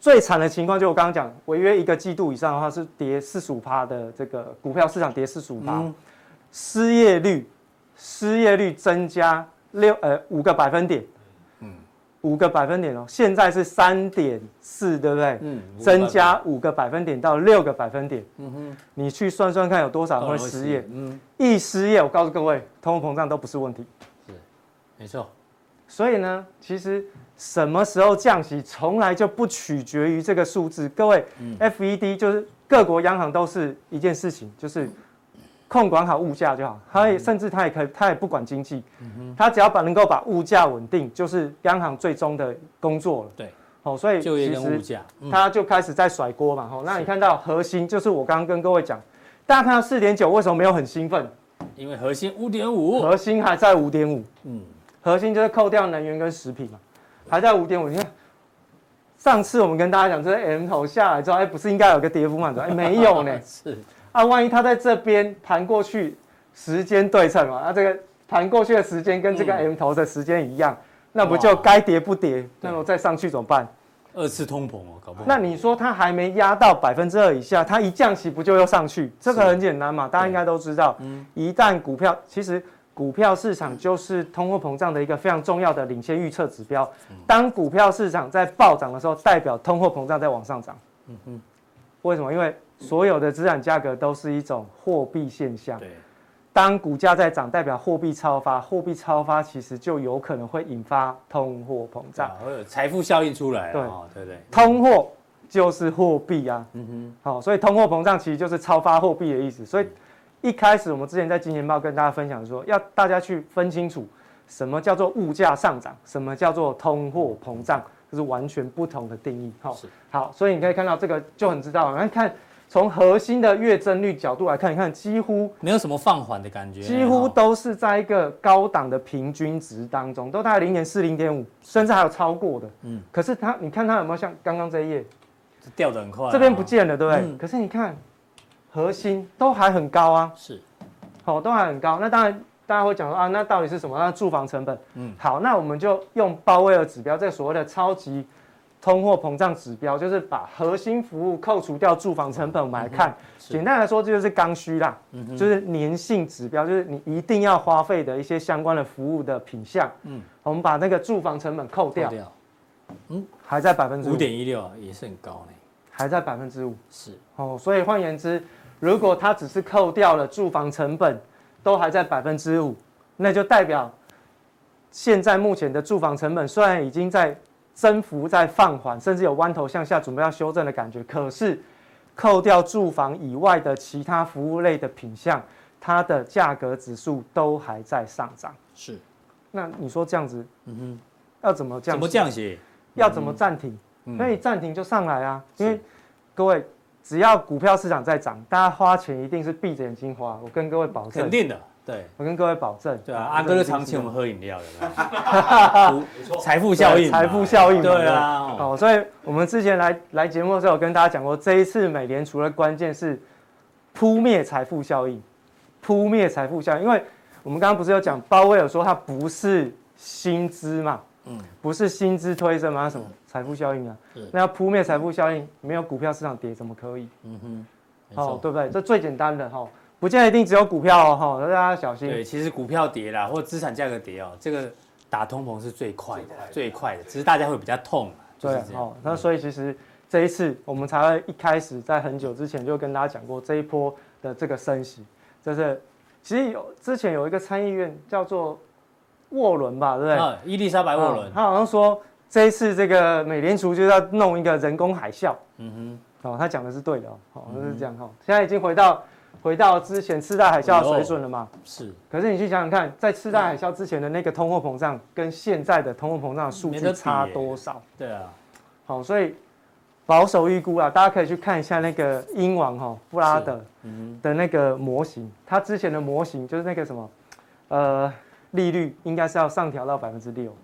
[SPEAKER 6] 最惨的情况就我刚刚讲，违约一个季度以上的话是跌四十五趴的这个股票市场跌四十五趴。嗯失业率，失业率增加六呃五个百分点，嗯，五个百分点哦，现在是三点四，对不对？嗯，增加五个百分点到六个百分点。嗯哼，你去算算看有多少人会失业？嗯，一失业，我告诉各位，通货膨胀都不是问题。
[SPEAKER 2] 是，没错。
[SPEAKER 6] 所以呢，其实什么时候降息，从来就不取决于这个数字。各位，嗯，FED 就是各国央行都是一件事情，就是。控管好物价就好，他也甚至他也可以，他也不管经济，他只要把能够把物价稳定，就是央行最终的工作了。
[SPEAKER 2] 对，
[SPEAKER 6] 好，所以
[SPEAKER 2] 就业跟物价，
[SPEAKER 6] 他就开始在甩锅嘛。好，那你看到核心就是我刚刚跟各位讲，大家看到四点九，为什么没有很兴奋？
[SPEAKER 2] 因为核心五点五，
[SPEAKER 6] 核心还在五点五。嗯，核心就是扣掉能源跟食品嘛，还在五点五。你看上次我们跟大家讲，这个 M 头下来之后，哎，不是应该有个跌幅吗？哎，没有呢。
[SPEAKER 2] 是。
[SPEAKER 6] 啊，万一它在这边盘过去，时间对称嘛，那、啊、这个盘过去的时间跟这个 M 头的时间一样，嗯、那不就该跌不跌？那我再上去怎么办？
[SPEAKER 2] 二次通膨哦，搞不好。
[SPEAKER 6] 那你说它还没压到百分之二以下，它一降息不就又上去？这个很简单嘛，大家应该都知道。嗯，一旦股票，其实股票市场就是通货膨胀的一个非常重要的领先预测指标。当股票市场在暴涨的时候，代表通货膨胀在往上涨。嗯哼，为什么？因为所有的资产价格都是一种货币现象。对，当股价在涨，代表货币超发，货币超发其实就有可能会引发通货膨胀，
[SPEAKER 2] 会有财富效应出来。
[SPEAKER 6] 对，
[SPEAKER 2] 对对。
[SPEAKER 6] 通货就是货币啊。嗯哼。好，所以通货膨胀其实就是超发货币的意思。所以一开始我们之前在金钱豹跟大家分享说，要大家去分清楚什么叫做物价上涨，什么叫做通货膨胀，这是完全不同的定义。好，好，所以你可以看到这个就很知道，来看。从核心的月增率角度来看，你看几乎
[SPEAKER 2] 没有什么放缓的感觉，
[SPEAKER 6] 几乎都是在一个高档的平均值当中，都大概零点四、零点五，甚至还有超过的。嗯，可是它，你看它有没有像刚刚这一页，
[SPEAKER 2] 掉的很快，
[SPEAKER 6] 这边不见了，对不对？嗯、可是你看，核心都还很高啊，
[SPEAKER 2] 是，
[SPEAKER 6] 好，都还很高。那当然，大家会讲说啊，那到底是什么？那住房成本。嗯，好，那我们就用鲍威尔指标，这个所谓的超级。通货膨胀指标就是把核心服务扣除掉住房成本，我们来看。简单来说，这就是刚需啦，就是粘性指标，就是你一定要花费的一些相关的服务的品项。嗯，我们把那个住房成本扣掉，嗯，还在百分之五
[SPEAKER 2] 点一六，也是很高呢，
[SPEAKER 6] 还在百分之五。
[SPEAKER 2] 是
[SPEAKER 6] 哦，所以换言之，如果它只是扣掉了住房成本，都还在百分之五，那就代表现在目前的住房成本虽然已经在。增幅在放缓，甚至有弯头向下，准备要修正的感觉。可是，扣掉住房以外的其他服务类的品项，它的价格指数都还在上涨。
[SPEAKER 2] 是，
[SPEAKER 6] 那你说这样子，嗯哼，要怎么降？
[SPEAKER 2] 怎么降息？
[SPEAKER 6] 要怎么暂停？可以暂停就上来啊！因为各位，只要股票市场在涨，大家花钱一定是闭着眼睛花。我跟各位保证，
[SPEAKER 2] 肯定的。对，
[SPEAKER 6] 我跟各位保证，
[SPEAKER 2] 对啊，阿哥就常请我们喝饮料的，财富效应，
[SPEAKER 6] 财富效应，
[SPEAKER 2] 对啊，
[SPEAKER 6] 好，所以我们之前来来节目的时候，有跟大家讲过，这一次美联储的关键是扑灭财富效应，扑灭财富效应，因为我们刚刚不是有讲鲍威尔说它不是薪资嘛，嗯，不是薪资推升吗？什么财富效应啊？那要扑灭财富效应，没有股票市场跌怎么可以？嗯哼，好，对不对？这最简单的哈。不见得一定只有股票哦，大家小心。
[SPEAKER 2] 对，其实股票跌啦，或者资产价格跌哦，这个打通膨是最快的，最快的，只是大家会比较痛。
[SPEAKER 6] 对，哦，那所以其实这一次我们才会一开始在很久之前就跟大家讲过这一波的这个升息，就是其实有之前有一个参议院叫做沃伦吧，对不对？啊，
[SPEAKER 2] 伊丽莎白沃伦，
[SPEAKER 6] 他好像说这一次这个美联储就要弄一个人工海啸。嗯哼，哦，他讲的是对的哦，好，就是这样哈，现在已经回到。回到之前次贷海啸的水准了吗？
[SPEAKER 2] 是。
[SPEAKER 6] 可是你去想想看，在次贷海啸之前的那个通货膨胀，跟现在的通货膨胀的数据差多少？
[SPEAKER 2] 对啊。
[SPEAKER 6] 好，所以保守预估啊，大家可以去看一下那个英王哈布拉德的那个模型，他之前的模型就是那个什么，呃，利率应该是要上调到百分之六，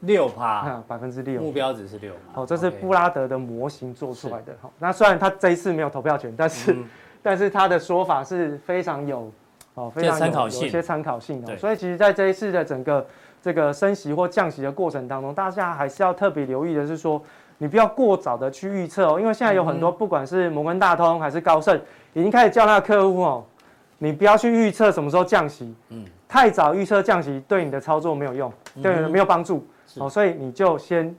[SPEAKER 2] 六趴，
[SPEAKER 6] 百分之六，
[SPEAKER 2] 目标值是六。
[SPEAKER 6] 好，这是布拉德的模型做出来的。好，那虽然他这一次没有投票权，但是。但是他的说法是非常有，哦，非常有有一些参考性的，所以其实在这一次的整个这个升息或降息的过程当中，大家还是要特别留意的是说，你不要过早的去预测哦，因为现在有很多不管是摩根大通还是高盛，已经开始叫那个客户哦，你不要去预测什么时候降息，嗯，太早预测降息对你的操作没有用，对，没有帮助，哦，所以你就先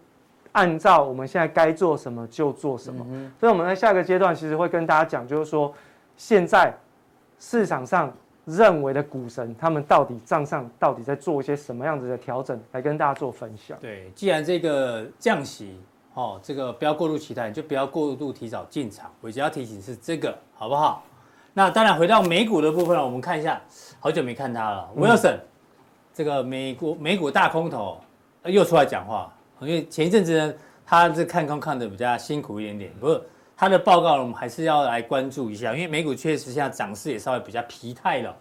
[SPEAKER 6] 按照我们现在该做什么就做什么。嗯、所以我们在下个阶段其实会跟大家讲，就是说现在市场上认为的股神，他们到底账上到底在做一些什么样子的调整，来跟大家做分享。
[SPEAKER 2] 对，既然这个降息，哦，这个不要过度期待，就不要过度提早进场。我只要提醒是这个，好不好？那当然回到美股的部分，我们看一下，好久没看他了，Wilson。这个美国美股大空头又出来讲话，因为前一阵子呢，他是看空看的比较辛苦一点点。不过他的报告我们还是要来关注一下，因为美股确实现在涨势也稍微比较疲态了。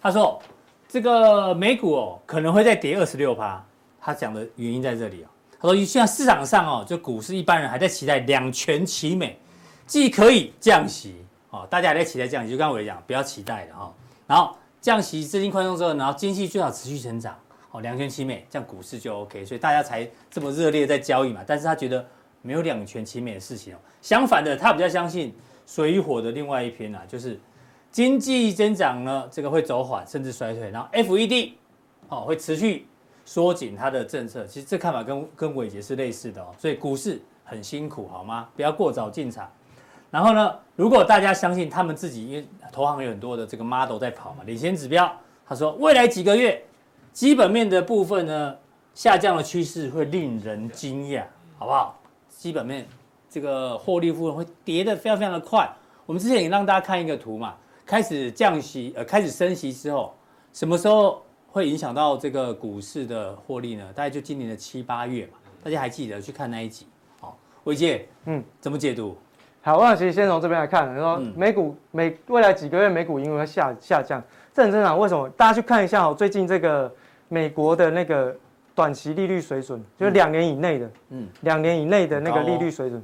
[SPEAKER 2] 他说这个美股哦可能会再跌二十六趴，他讲的原因在这里啊。他说现在市场上哦，就股市一般人还在期待两全其美，既可以降息哦，大家还在期待降息，就刚刚我讲不要期待的哈，然后。降息、资金宽松之后，然后经济最好持续成长，哦，两全其美，这样股市就 OK，所以大家才这么热烈在交易嘛。但是他觉得没有两全其美的事情哦。相反的，他比较相信水与火的另外一篇啊，就是经济增长呢，这个会走缓甚至衰退，然后 FED 哦会持续缩紧它的政策。其实这看法跟跟伟杰是类似的哦。所以股市很辛苦，好吗？不要过早进场。然后呢，如果大家相信他们自己，因为投行有很多的这个 model 在跑嘛，领先指标，他说未来几个月基本面的部分呢，下降的趋势会令人惊讶，好不好？基本面这个获利部分会跌得非常非常的快。我们之前也让大家看一个图嘛，开始降息呃开始升息之后，什么时候会影响到这个股市的获利呢？大概就今年的七八月嘛，大家还记得去看那一集？好，伟杰，嗯，怎么解读？
[SPEAKER 6] 好，我想其实先从这边来看，说美股美未来几个月美股因为会下下降，这很正常。为什么？大家去看一下哦，最近这个美国的那个短期利率水准，就是两年以内的，嗯，两年以内的那个利率水准，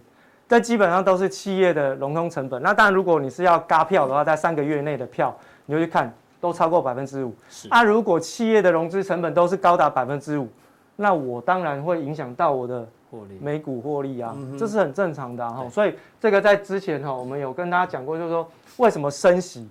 [SPEAKER 6] 这基本上都是企业的融通成本。那当然，如果你是要嘎票的话，在三个月内的票，你就去看都超过百分之五。是啊，如果企业的融资成本都是高达百分之五，那我当然会影响到我的。获利，美股获利啊，这是很正常的哈。所以这个在之前哈，我们有跟大家讲过，就是说为什么升息，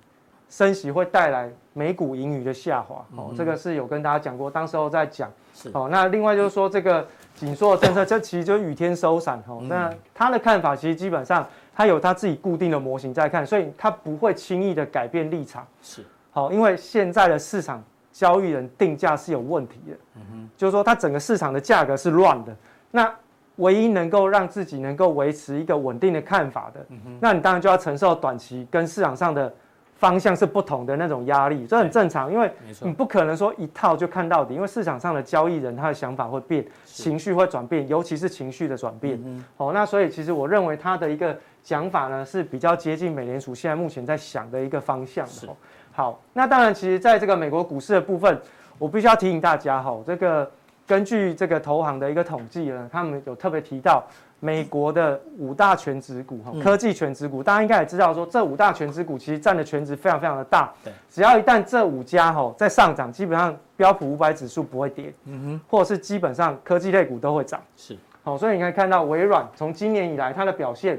[SPEAKER 6] 升息会带来美股盈余的下滑。哦，这个是有跟大家讲过，当时候在讲。是。哦，那另外就是说这个紧缩的政策，这其实就是雨天收伞。哦，那他的看法其实基本上他有他自己固定的模型在看，所以他不会轻易的改变立场。是。好，因为现在的市场交易人定价是有问题的。嗯哼。就是说，他整个市场的价格是乱的。那唯一能够让自己能够维持一个稳定的看法的，嗯、哼那你当然就要承受短期跟市场上的方向是不同的那种压力，这很正常，因为你不可能说一套就看到底，因为市场上的交易人他的想法会变，情绪会转变，尤其是情绪的转变。嗯、哼哦，那所以其实我认为他的一个讲法呢是比较接近美联储现在目前在想的一个方向的。是好，那当然，其实在这个美国股市的部分，我必须要提醒大家哈，这个。根据这个投行的一个统计呢，他们有特别提到美国的五大全值股哈，科技全值股，大家应该也知道说，这五大全值股其实占的全值非常非常的大。对，只要一旦这五家哈在上涨，基本上标普五百指数不会跌，嗯哼，或者是基本上科技类股都会涨。是，好，所以你可以看到微软从今年以来它的表现，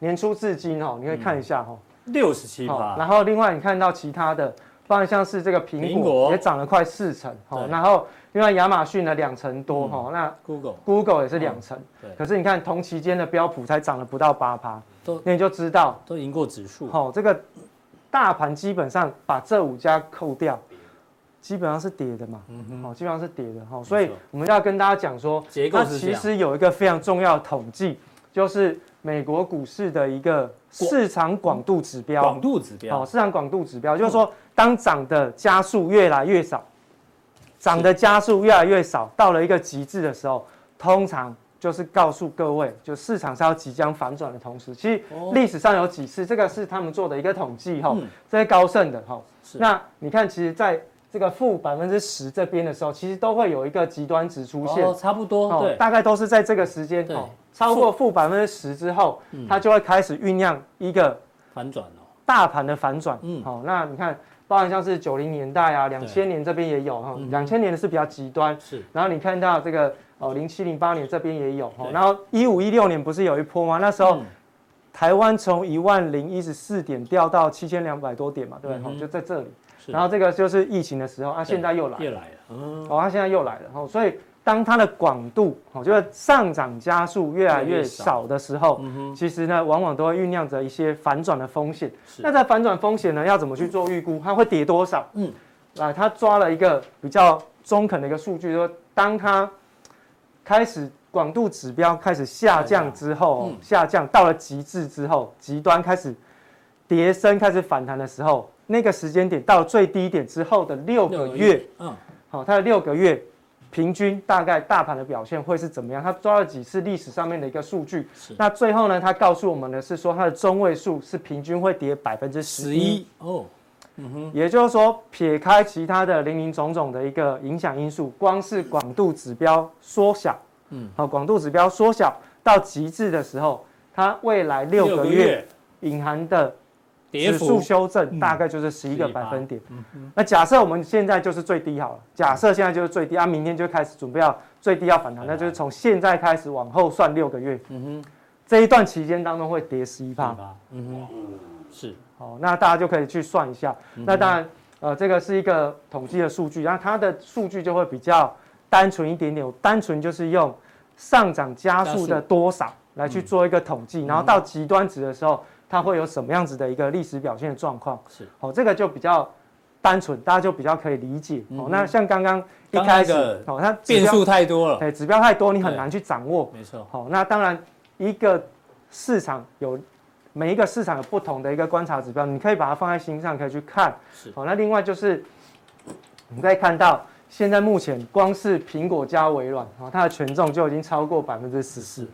[SPEAKER 6] 年初至今哈，你可以看一下哈，
[SPEAKER 2] 六十七趴。
[SPEAKER 6] 然后另外你看到其他的，包括像是这个苹果也涨了快四成，好，然后。另外亚马逊呢两成多哈，嗯、那 Google Google 也是两成，对。可是你看同期间的标普才涨了不到八趴，都那你就知道
[SPEAKER 2] 都赢过指数。
[SPEAKER 6] 好，这个大盘基本上把这五家扣掉，基本上是跌的嘛，嗯哼，好，基本上是跌的哈。所以我们要跟大家讲说，它其实有一个非常重要的统计，就是美国股市的一个市场广度指标。
[SPEAKER 2] 广度指标，好，
[SPEAKER 6] 市场广度指标就是说，当涨的加速越来越少。涨的加速越来越少，到了一个极致的时候，通常就是告诉各位，就市场是要即将反转的同时，其实历史上有几次，这个是他们做的一个统计哈，这些高盛的哈。那你看，其实在这个负百分之十这边的时候，其实都会有一个极端值出现，
[SPEAKER 2] 差不多，对，
[SPEAKER 6] 大概都是在这个时间，对，超过负百分之十之后，它就会开始酝酿一个
[SPEAKER 2] 反转哦
[SPEAKER 6] 大盘的反转，嗯，好，那你看。包含像是九零年代啊，两千年这边也有哈，两千年的是比较极端，是。然后你看到这个哦，零七零八年这边也有哈，然后一五一六年不是有一波吗？那时候台湾从一万零一十四点掉到七千两百多点嘛，对不对？就在这里。然后这个就是疫情的时候，啊，现在又来，
[SPEAKER 2] 又来了，
[SPEAKER 6] 哦，它现在又来了，哈，所以当它的广度哦，就是上涨加速越来越少的时候，其实呢，往往都会酝酿着一些反转的风险。那在反转风险呢，要怎么去做预估？它会跌多少？嗯，来，他抓了一个比较中肯的一个数据，说当它开始广度指标开始下降之后，下降到了极致之后，极端开始跌升，开始反弹的时候，那个时间点到最低点之后的六个月，嗯，好，它的六个月。平均大概大盘的表现会是怎么样？他抓了几次历史上面的一个数据，那最后呢，他告诉我们的是说，它的中位数是平均会跌百分之十一。哦，嗯哼，也就是说，撇开其他的零零总总的一个影响因素，光是广度指标缩小，嗯，好，广度指标缩小到极致的时候，它未来六个月。隐含的。指数修正大概就是十一个百分点。那假设我们现在就是最低好了，假设现在就是最低啊，明天就开始准备要最低要反弹，那就是从现在开始往后算六个月。嗯哼，这一段期间当中会跌十一趴。嗯哼，是。好，那大家就可以去算一下。那当然，呃，这个是一个统计的数据，然后它的数据就会比较单纯一点点，单纯就是用上涨加速的多少来去做一个统计，然后到极端值的时候。它会有什么样子的一个历史表现的状况？是，哦，这个就比较单纯，大家就比较可以理解。哦，那像刚刚一开始，哦，它
[SPEAKER 2] 变数太多了，
[SPEAKER 6] 对，指标太多，你很难去掌握。没错。好，那当然，一个市场有每一个市场有不同的一个观察指标，你可以把它放在心上，可以去看。是。好，那另外就是，你可以看到。现在目前光是苹果加微软啊，它的权重就已经超过百分之十四，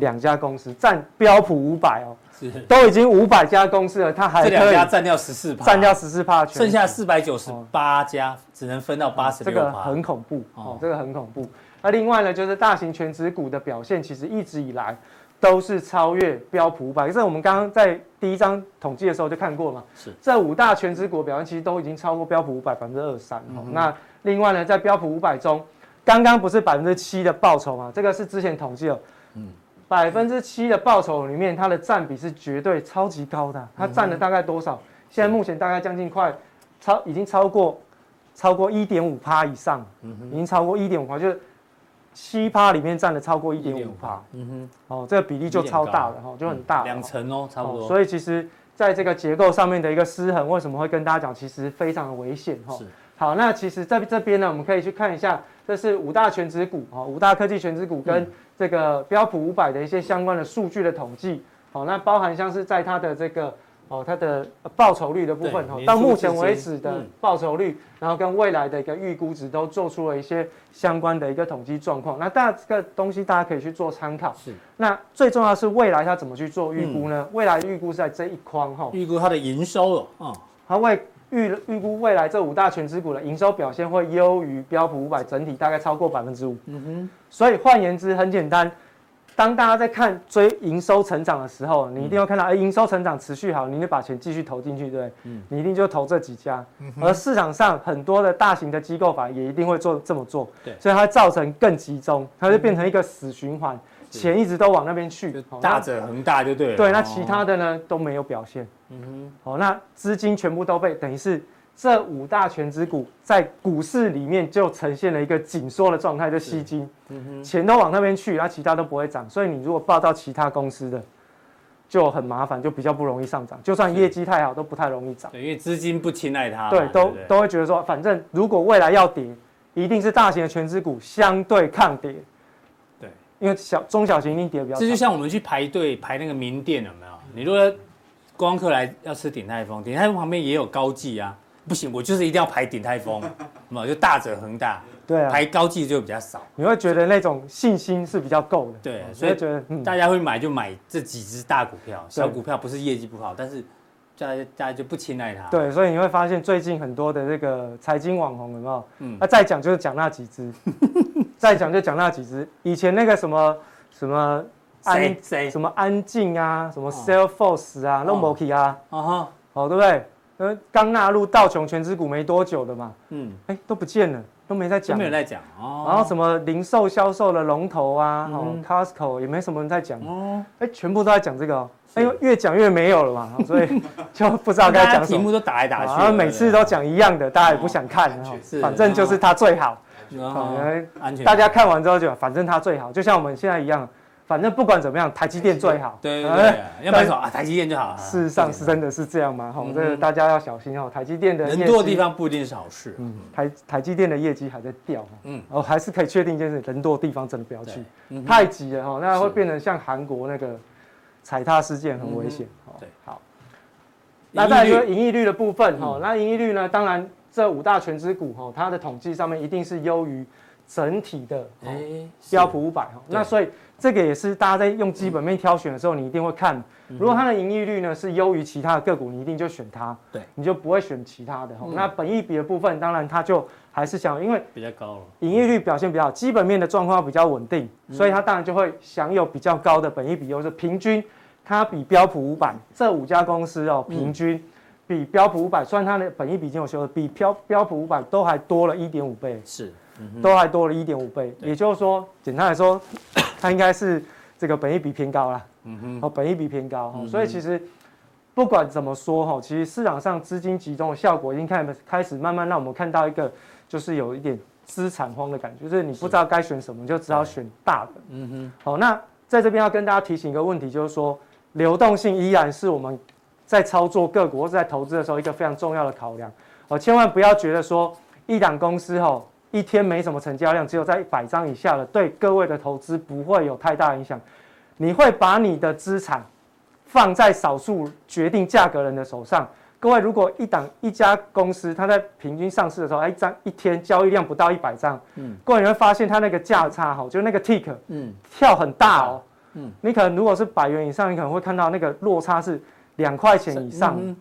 [SPEAKER 6] 两家公司占标普五百哦，是。都已经五百家公司了，它还
[SPEAKER 2] 这两家占掉十四趴，
[SPEAKER 6] 占掉十四趴，
[SPEAKER 2] 剩下四百九十八家只能分到八十六趴，
[SPEAKER 6] 这个很恐怖哦，这个很恐怖。那另外呢，就是大型全值股的表现，其实一直以来都是超越标普五百，可是我们刚刚在第一张统计的时候就看过嘛，是。这五大全值股表现其实都已经超过标普五百百分之二三哦，那。另外呢，在标普五百中，刚刚不是百分之七的报酬吗？这个是之前统计了，嗯，百分之七的报酬里面，它的占比是绝对超级高的，它占了大概多少？现在目前大概将近快超，已经超过超过一点五趴以上，嗯哼，已经超过一点五趴，就是七趴里面占了超过一点五趴，嗯哼，哦，这个比例就超大了哈，就很大，
[SPEAKER 2] 两成哦，差不多。
[SPEAKER 6] 所以其实在这个结构上面的一个失衡，为什么会跟大家讲，其实非常的危险哈。好，那其实在这边呢，我们可以去看一下，这是五大权值股啊，五大科技权值股跟这个标普五百的一些相关的数据的统计。好，那包含像是在它的这个哦，它的报酬率的部分哦，到目前为止的报酬率，然后跟未来的一个预估值都做出了一些相关的一个统计状况。那大家这个东西大家可以去做参考。是。那最重要的是未来它怎么去做预估呢？未来预估是在这一框哈。
[SPEAKER 2] 预估它的营收哦啊，
[SPEAKER 6] 它会。预预估未来这五大权值股的营收表现会优于标普五百整体，大概超过百分之五。嗯哼。所以换言之，很简单，当大家在看追营收成长的时候，你一定要看到，哎，营收成长持续好，你就把钱继续投进去，对不对？嗯。你一定就投这几家。嗯。而市场上很多的大型的机构法也一定会做这么做。对。所以它造成更集中，它就变成一个死循环。钱一直都往那边去，
[SPEAKER 2] 大者恒大就对了。
[SPEAKER 6] 对，那其他的呢都没有表现。嗯哼，好，那资金全部都被等于是这五大权值股在股市里面就呈现了一个紧缩的状态，就吸金。钱都往那边去，那其他都不会涨。所以你如果报到其他公司的，就很麻烦，就比较不容易上涨。就算业绩太好，都不太容易涨。
[SPEAKER 2] 对，因为资金不青睐它。
[SPEAKER 6] 对，都都会觉得说，反正如果未来要跌，一定是大型的全资股相对抗跌。因为小中小型一定跌比较，
[SPEAKER 2] 这就像我们去排队排那个名店有没有？你如果光客来要吃鼎泰丰，鼎泰丰旁边也有高记啊，不行，我就是一定要排鼎泰丰，嘛就大者恒大，对啊，排高技就比较少。
[SPEAKER 6] 你会觉得那种信心是比较够的，
[SPEAKER 2] 对，所以觉得大家会买就买这几只大股票，小股票不是业绩不好，但是大家大家就不青睐它。
[SPEAKER 6] 对，所以你会发现最近很多的这个财经网红有没有？嗯，那再讲就是讲那几只。再讲就讲那几只，以前那个什么什么安什么安静啊，什么 Salesforce 啊，那 Moki 啊，啊哈，哦对不对？呃，刚纳入道琼权值股没多久的嘛，嗯，哎都不见了，都没在讲，
[SPEAKER 2] 没有在讲哦。
[SPEAKER 6] 然后什么零售销售的龙头啊，哦 Costco 也没什么人在讲。哦，哎全部都在讲这个，哎呦越讲越没有了嘛，所以就不知道该讲什么。
[SPEAKER 2] 题目都打来打去，
[SPEAKER 6] 然后每次都讲一样的，大家也不想看，反正就是它最好。
[SPEAKER 2] 安全。
[SPEAKER 6] 大家看完之后就反正它最好，就像我们现在一样。反正不管怎么样，台积电最好。
[SPEAKER 2] 对对对，要买什么啊？台积电就好。
[SPEAKER 6] 事实上是真的是这样吗？哈，这个大家要小心哦。台积电的
[SPEAKER 2] 人多的地方不一定是好事。
[SPEAKER 6] 嗯，台台积电的业绩还在掉。嗯，哦，还是可以确定一件事：人多的地方真的不要去，太挤了哈，那会变成像韩国那个踩踏事件，很危险。对，好。那再来说盈利率的部分哈，那盈利率呢？当然这五大权值股哈，它的统计上面一定是优于整体的标普五百哈。那所以。这个也是大家在用基本面挑选的时候，你一定会看，如果它的盈利率呢是优于其他的个股，你一定就选它，对，你就不会选其他的。那本益比的部分，当然它就还是想，因为
[SPEAKER 2] 比较高了，
[SPEAKER 6] 盈利率表现比较好，基本面的状况比较稳定，所以它当然就会享有比较高的本益比，又是平均它比标普五百这五家公司哦，平均比标普五百，虽然它的本益比已经有修的，比标标普五百都还多了一点五倍，
[SPEAKER 2] 是，
[SPEAKER 6] 都还多了一点五倍，也就是说，简单来说。它应该是这个本益比偏高啦，嗯哼，哦，本益比偏高，所以其实不管怎么说哈，其实市场上资金集中的效果已经开始开始慢慢让我们看到一个，就是有一点资产荒的感觉，就是你不知道该选什么，就只好选大的，嗯哼。好，那在这边要跟大家提醒一个问题，就是说流动性依然是我们在操作个股或者在投资的时候一个非常重要的考量，哦，千万不要觉得说一档公司哦。一天没什么成交量，只有在一百张以下的，对各位的投资不会有太大影响。你会把你的资产放在少数决定价格人的手上。各位，如果一档一家公司，它在平均上市的时候，哎，一张一天交易量不到一百张，嗯，各位你会发现它那个价差哈，就那个 tick，嗯，跳很大哦，嗯，你可能如果是百元以上，你可能会看到那个落差是两块钱以上。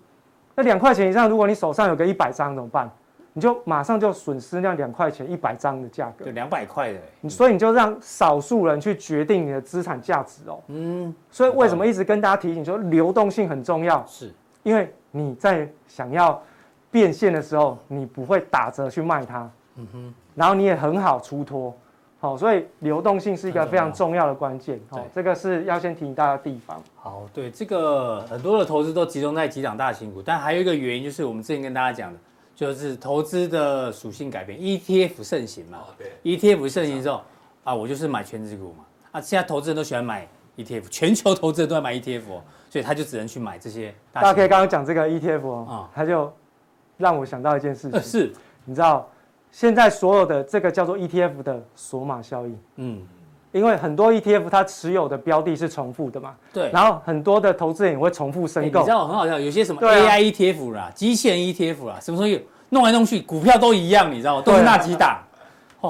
[SPEAKER 6] 那两块钱以上，如果你手上有个一百张怎么办？你就马上就损失那两块钱一百张的价格，
[SPEAKER 2] 就两百块的，
[SPEAKER 6] 你所以你就让少数人去决定你的资产价值哦。嗯，所以为什么一直跟大家提醒说流动性很重要？是，因为你在想要变现的时候，你不会打折去卖它。嗯哼，然后你也很好出脱。好，所以流动性是一个非常重要的关键。好，这个是要先提醒大家的地方。
[SPEAKER 2] 好，对，这个很多的投资都集中在几档大型股，但还有一个原因就是我们之前跟大家讲的。就是投资的属性改变，ETF 盛行嘛。对，ETF 盛行之后，啊，我就是买全职股嘛。啊，现在投资人都喜欢买 ETF，全球投资人都在买 ETF，所以他就只能去买这些。
[SPEAKER 6] 大家可以刚刚讲这个 ETF 哦，他就让我想到一件事情，
[SPEAKER 2] 是，
[SPEAKER 6] 你知道，现在所有的这个叫做 ETF 的锁码效应，嗯。因为很多 ETF 它持有的标的是重复的嘛，对，然后很多的投资人也会重复申购。
[SPEAKER 2] 你知道很好笑，有些什么 AI ETF 啦、机器人 ETF 啦，什么东西弄来弄去，股票都一样，你知道吗？都是那几档。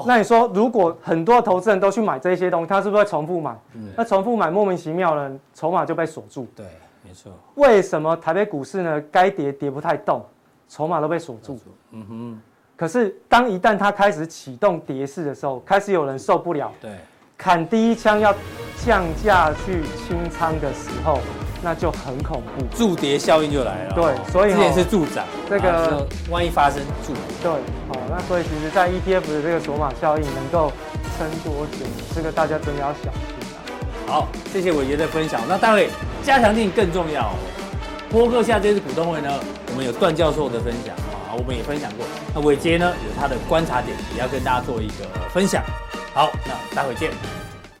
[SPEAKER 6] 那你说，如果很多投资人都去买这些东西，他是不是会重复买？那重复买莫名其妙的，筹码就被锁住。
[SPEAKER 2] 对，没错。
[SPEAKER 6] 为什么台北股市呢？该跌跌不太动，筹码都被锁住。嗯哼。可是当一旦它开始启动跌势的时候，开始有人受不了。对。砍第一枪要降价去清仓的时候，那就很恐怖，
[SPEAKER 2] 助跌效应就来了。
[SPEAKER 6] 对，所以之
[SPEAKER 2] 前是助涨，
[SPEAKER 6] 这个
[SPEAKER 2] 万一发生助跌，
[SPEAKER 6] 对，好，那所以其实，在 ETF 的这个锁码效应能够撑多久，这个大家真的要小心。
[SPEAKER 2] 好，谢谢伟杰的分享。那待会加强定更重要。波克夏这次股东会呢，我们有段教授的分享啊，我们也分享过。那伟杰呢，有他的观察点，也要跟大家做一个分享。好，那待会见。